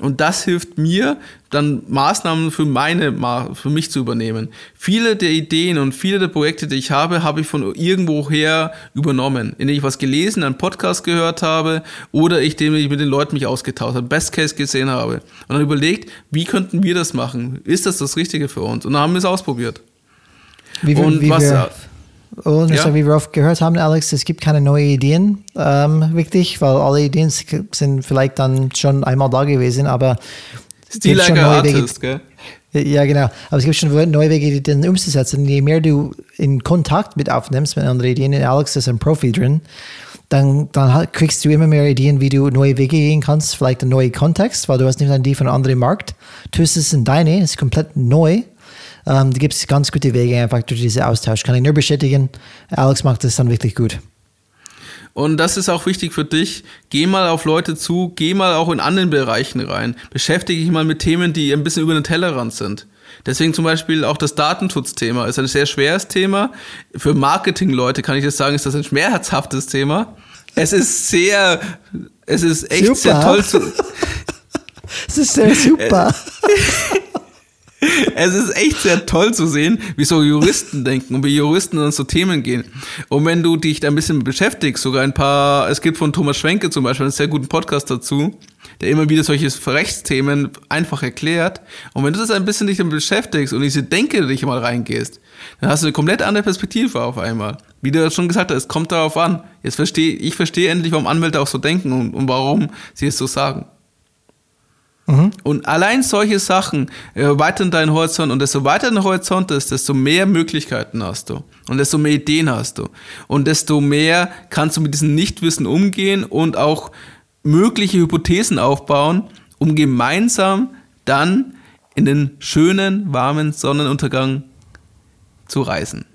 Und das hilft mir, dann Maßnahmen für meine, für mich zu übernehmen. Viele der Ideen und viele der Projekte, die ich habe, habe ich von irgendwoher übernommen, indem ich was gelesen, einen Podcast gehört habe oder ich, indem ich mit den Leuten mich ausgetauscht habe, Best Case gesehen habe. Und dann überlegt, wie könnten wir das machen? Ist das das Richtige für uns? Und dann haben wir es ausprobiert. Wie, und wie was, wir und ja. wie wir oft gehört haben, Alex, es gibt keine neuen Ideen, ähm, wirklich, weil alle Ideen sind vielleicht dann schon einmal da gewesen, aber Still like neue Artist, Wege, gell? Ja, genau. Aber es gibt schon neue Wege, die dann umzusetzen. Je mehr du in Kontakt mit aufnimmst mit anderen Ideen, Alex ist ein Profi drin, dann, dann kriegst du immer mehr Ideen, wie du neue Wege gehen kannst, vielleicht einen neuen Kontext, weil du hast nicht an die von einem anderen Markt, tust es in deine, ist komplett neu ähm, da gibt es ganz gute Wege einfach durch diesen Austausch. Kann ich nur bestätigen. Alex macht das dann wirklich gut. Und das ist auch wichtig für dich. Geh mal auf Leute zu, geh mal auch in anderen Bereichen rein. Beschäftige dich mal mit Themen, die ein bisschen über den Tellerrand sind. Deswegen zum Beispiel auch das Datenschutzthema ist ein sehr schweres Thema. Für Marketingleute kann ich das sagen, ist das ein schmerzhaftes Thema. Es ist sehr, es ist echt super. sehr toll zu. es ist sehr super. es ist echt sehr toll zu sehen, wie so Juristen denken und wie Juristen an so Themen gehen. Und wenn du dich da ein bisschen beschäftigst, sogar ein paar, es gibt von Thomas Schwenke zum Beispiel einen sehr guten Podcast dazu, der immer wieder solche Rechtsthemen einfach erklärt. Und wenn du das ein bisschen dich damit beschäftigst und diese Denke dich mal reingehst, dann hast du eine komplett andere Perspektive auf einmal. Wie du schon gesagt hast, es kommt darauf an. Jetzt verstehe ich verstehe endlich, warum Anwälte auch so denken und, und warum sie es so sagen. Mhm. Und allein solche Sachen erweitern deinen Horizont und desto weiter dein Horizont ist, desto mehr Möglichkeiten hast du und desto mehr Ideen hast du und desto mehr kannst du mit diesem Nichtwissen umgehen und auch mögliche Hypothesen aufbauen, um gemeinsam dann in den schönen, warmen Sonnenuntergang zu reisen.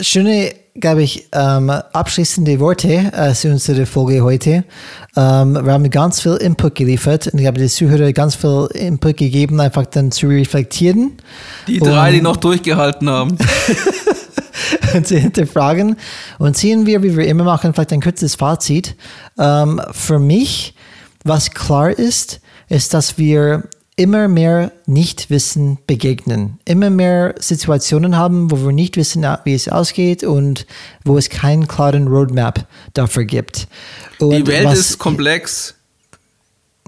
Schöne, glaube ich, ähm, abschließende Worte äh, zu unserer Folge heute. Ähm, wir haben ganz viel Input geliefert und ich habe den Zuhörern ganz viel Input gegeben, einfach dann zu reflektieren. Die drei, die noch durchgehalten haben. und zu hinterfragen. Und sehen wir, wie wir immer machen, vielleicht ein kurzes Fazit. Ähm, für mich, was klar ist, ist, dass wir immer mehr Nichtwissen begegnen, immer mehr Situationen haben, wo wir nicht wissen, wie es ausgeht und wo es keinen klaren Roadmap dafür gibt. Und Die Welt was, ist komplex.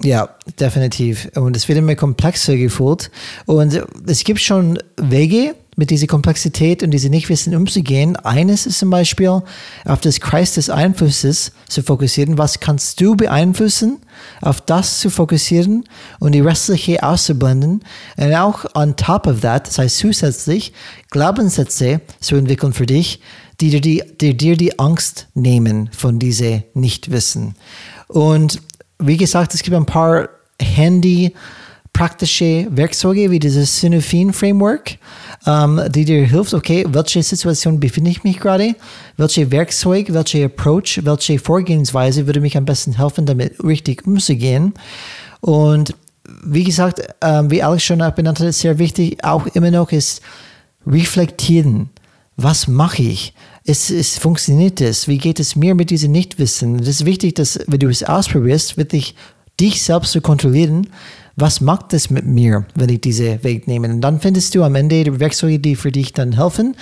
Ja, definitiv. Und es wird immer komplexer gefühlt. Und es gibt schon Wege, mit dieser Komplexität und diesem Nichtwissen umzugehen. Eines ist zum Beispiel, auf das Kreis des Einflusses zu fokussieren. Was kannst du beeinflussen? Auf das zu fokussieren und die restliche auszublenden. Und auch on top of that, das heißt zusätzlich, Glaubenssätze zu entwickeln für dich, die dir die, die, dir die Angst nehmen von diesem Nichtwissen. Und wie gesagt, es gibt ein paar Handy- praktische Werkzeuge wie dieses Synophin Framework, ähm, die dir hilft, okay, welche Situation befinde ich mich gerade, welche Werkzeug, welche Approach, welche Vorgehensweise würde mich am besten helfen, damit richtig umzugehen. Und wie gesagt, ähm, wie Alex schon benannt hat, sehr wichtig, auch immer noch ist reflektieren. Was mache ich? Es, es funktioniert es? Wie geht es mir mit diesem Nichtwissen? Es ist wichtig, dass, wenn du es ausprobierst, wirklich dich selbst zu kontrollieren, was macht es mit mir, wenn ich diese Weg nehme? Und dann findest du am Ende Werkzeuge, die für dich dann helfen,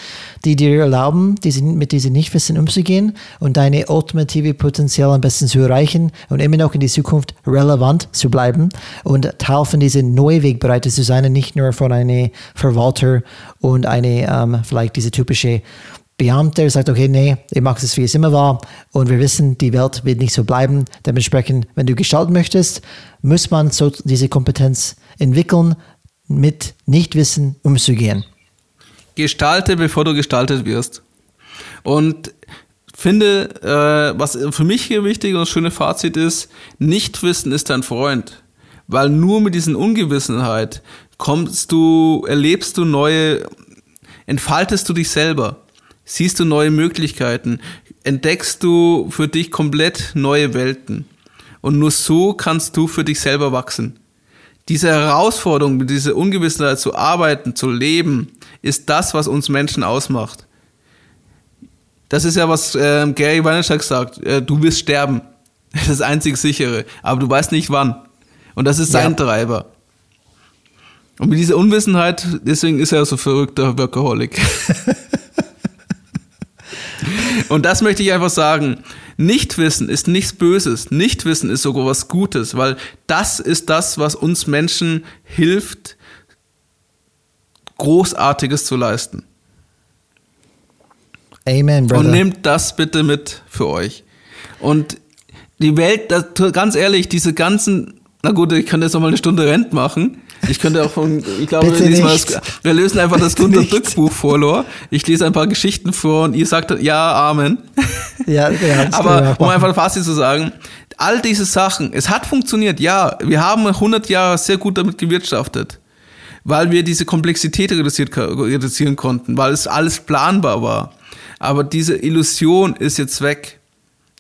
die dir erlauben, diese, mit diesem Nichtwissen umzugehen und deine ultimative Potenzial am besten zu erreichen und immer noch in die Zukunft relevant zu bleiben und Teil von diesem Neuwegbereiter zu sein und nicht nur von einem Verwalter und eine ähm, vielleicht diese typische Beamter sagt, okay, nee, ich mache es, wie es immer war. Und wir wissen, die Welt wird nicht so bleiben. Dementsprechend, wenn du gestalten möchtest, muss man so diese Kompetenz entwickeln, mit Nichtwissen umzugehen. Gestalte, bevor du gestaltet wirst. Und finde, äh, was für mich hier wichtig und das schöne Fazit ist, Nichtwissen ist dein Freund. Weil nur mit diesen Ungewissenheit kommst du, erlebst du neue, entfaltest du dich selber siehst du neue Möglichkeiten, entdeckst du für dich komplett neue Welten. Und nur so kannst du für dich selber wachsen. Diese Herausforderung, mit dieser Ungewissheit zu arbeiten, zu leben, ist das, was uns Menschen ausmacht. Das ist ja, was äh, Gary Vaynerchuk sagt. Äh, du wirst sterben. Das ist das einzig sichere. Aber du weißt nicht wann. Und das ist sein ja. Treiber. Und mit dieser Unwissenheit, deswegen ist er so verrückter Workaholic. Und das möchte ich einfach sagen. Nichtwissen ist nichts Böses. Nichtwissen ist sogar was Gutes, weil das ist das, was uns Menschen hilft, Großartiges zu leisten. Amen, Brother. Und nehmt das bitte mit für euch. Und die Welt, das, ganz ehrlich, diese ganzen, na gut, ich kann jetzt noch mal eine Stunde Rent machen. Ich könnte auch von, ich glaube, diesmal, wir lösen einfach das Gunter Dück Buch vor, Ich lese ein paar Geschichten vor und ihr sagt ja, Amen. Ja, ja Aber um einfach fast zu sagen, all diese Sachen, es hat funktioniert, ja. Wir haben 100 Jahre sehr gut damit gewirtschaftet, weil wir diese Komplexität reduzieren konnten, weil es alles planbar war. Aber diese Illusion ist jetzt weg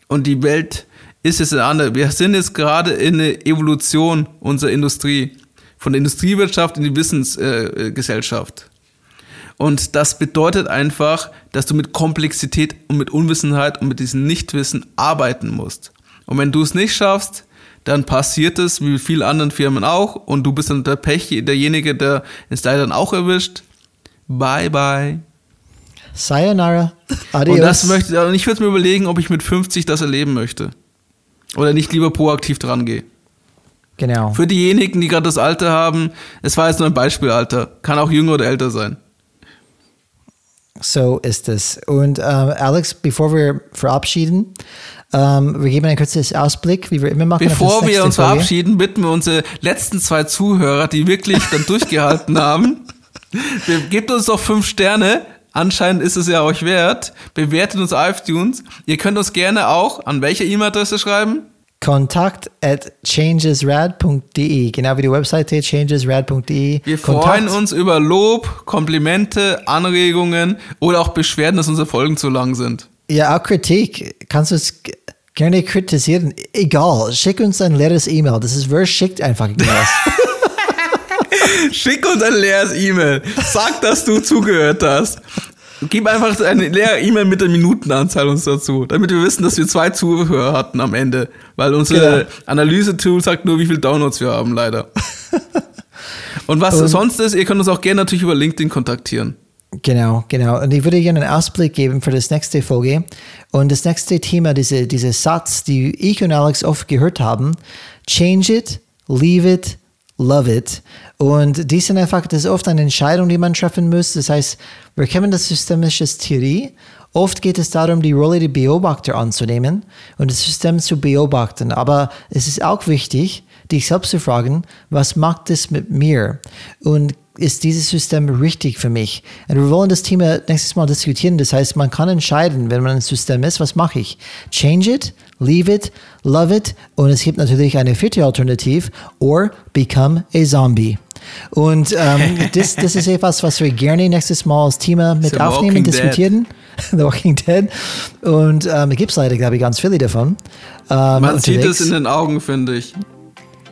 und die Welt ist jetzt eine andere. Wir sind jetzt gerade in der Evolution unserer Industrie von der Industriewirtschaft in die Wissensgesellschaft. Äh, und das bedeutet einfach, dass du mit Komplexität und mit Unwissenheit und mit diesem Nichtwissen arbeiten musst. Und wenn du es nicht schaffst, dann passiert es wie mit vielen anderen Firmen auch und du bist dann der Pech, derjenige, der es leider dann auch erwischt. Bye bye. Sayonara. Adios. Und das möchte und ich würde mir überlegen, ob ich mit 50 das erleben möchte. Oder nicht lieber proaktiv dran gehe. Genau. Für diejenigen, die gerade das Alter haben, es war jetzt nur ein Beispielalter, kann auch jünger oder älter sein. So ist es. Und ähm, Alex, bevor wir verabschieden, ähm, wir geben ein kurzes Ausblick, wie wir immer machen. Bevor wir uns Folge. verabschieden, bitten wir unsere letzten zwei Zuhörer, die wirklich dann durchgehalten haben, be- gebt uns doch fünf Sterne. Anscheinend ist es ja euch wert. Bewertet uns auf iTunes. Ihr könnt uns gerne auch an welche E-Mail-Adresse schreiben? Kontakt at changesrad.de, genau wie die Webseite changesrad.de. Wir Kontakt. freuen uns über Lob, Komplimente, Anregungen oder auch Beschwerden, dass unsere Folgen zu lang sind. Ja, auch Kritik. Kannst du es gerne kritisieren. Egal, schick uns ein leeres E-Mail. Das ist, wer schickt einfach. Schick uns ein leeres E-Mail. Sag, dass du zugehört hast. Gib einfach eine leere E-Mail mit der Minutenanzahl uns dazu, damit wir wissen, dass wir zwei Zuhörer hatten am Ende. Weil unsere Genau. Analyse-Tool sagt nur, wie viele Downloads wir haben, leider. Und was Und- sonst ist, ihr könnt uns auch gerne natürlich über LinkedIn kontaktieren. Genau, genau. Und ich würde gerne einen Ausblick geben für das nächste Folge. Und das nächste Thema, diese, dieser Satz, die ich und Alex oft gehört haben, change it, leave it, love it. Und die sind einfach, das ist oft eine Entscheidung, die man treffen muss. Das heißt, wir kennen das systemische Theorie. Oft geht es darum, die Rolle der Beobachter anzunehmen und das System zu beobachten. Aber es ist auch wichtig, dich selbst zu fragen, was macht es mit mir? Und ist dieses System richtig für mich? Und wir wollen das Thema nächstes Mal diskutieren. Das heißt, man kann entscheiden, wenn man ein System ist, was mache ich? Change it, leave it, love it. Und es gibt natürlich eine vierte Alternative, or become a zombie. Und ähm, das, das ist etwas, was wir gerne nächstes Mal als Thema mit The aufnehmen, diskutieren. The Walking Dead. Und ähm, es gibt leider, glaube ich, ganz viele davon. Ähm, Man sieht es in den Augen, finde ich.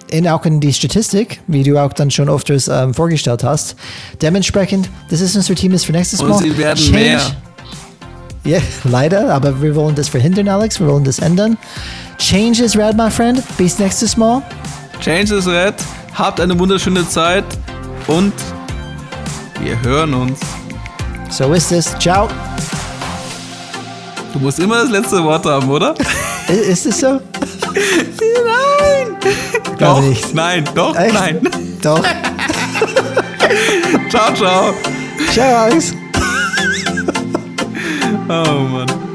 in auch in die Statistik, wie du auch dann schon öfters ähm, vorgestellt hast. Dementsprechend, das ist unser Team ist für nächstes Und Mal. sie werden mehr. Ja, leider, aber wir wollen das verhindern, Alex. Wir wollen das ändern. Change is rad, my friend. Bis nächstes Mal. Change is red. Habt eine wunderschöne Zeit und wir hören uns. So ist es. Ciao. Du musst immer das letzte Wort haben, oder? Ist es so? Nein! Doch, nicht. nein, doch, Echt? nein. Doch. Ciao, ciao. Ciao, Alex. Oh Mann.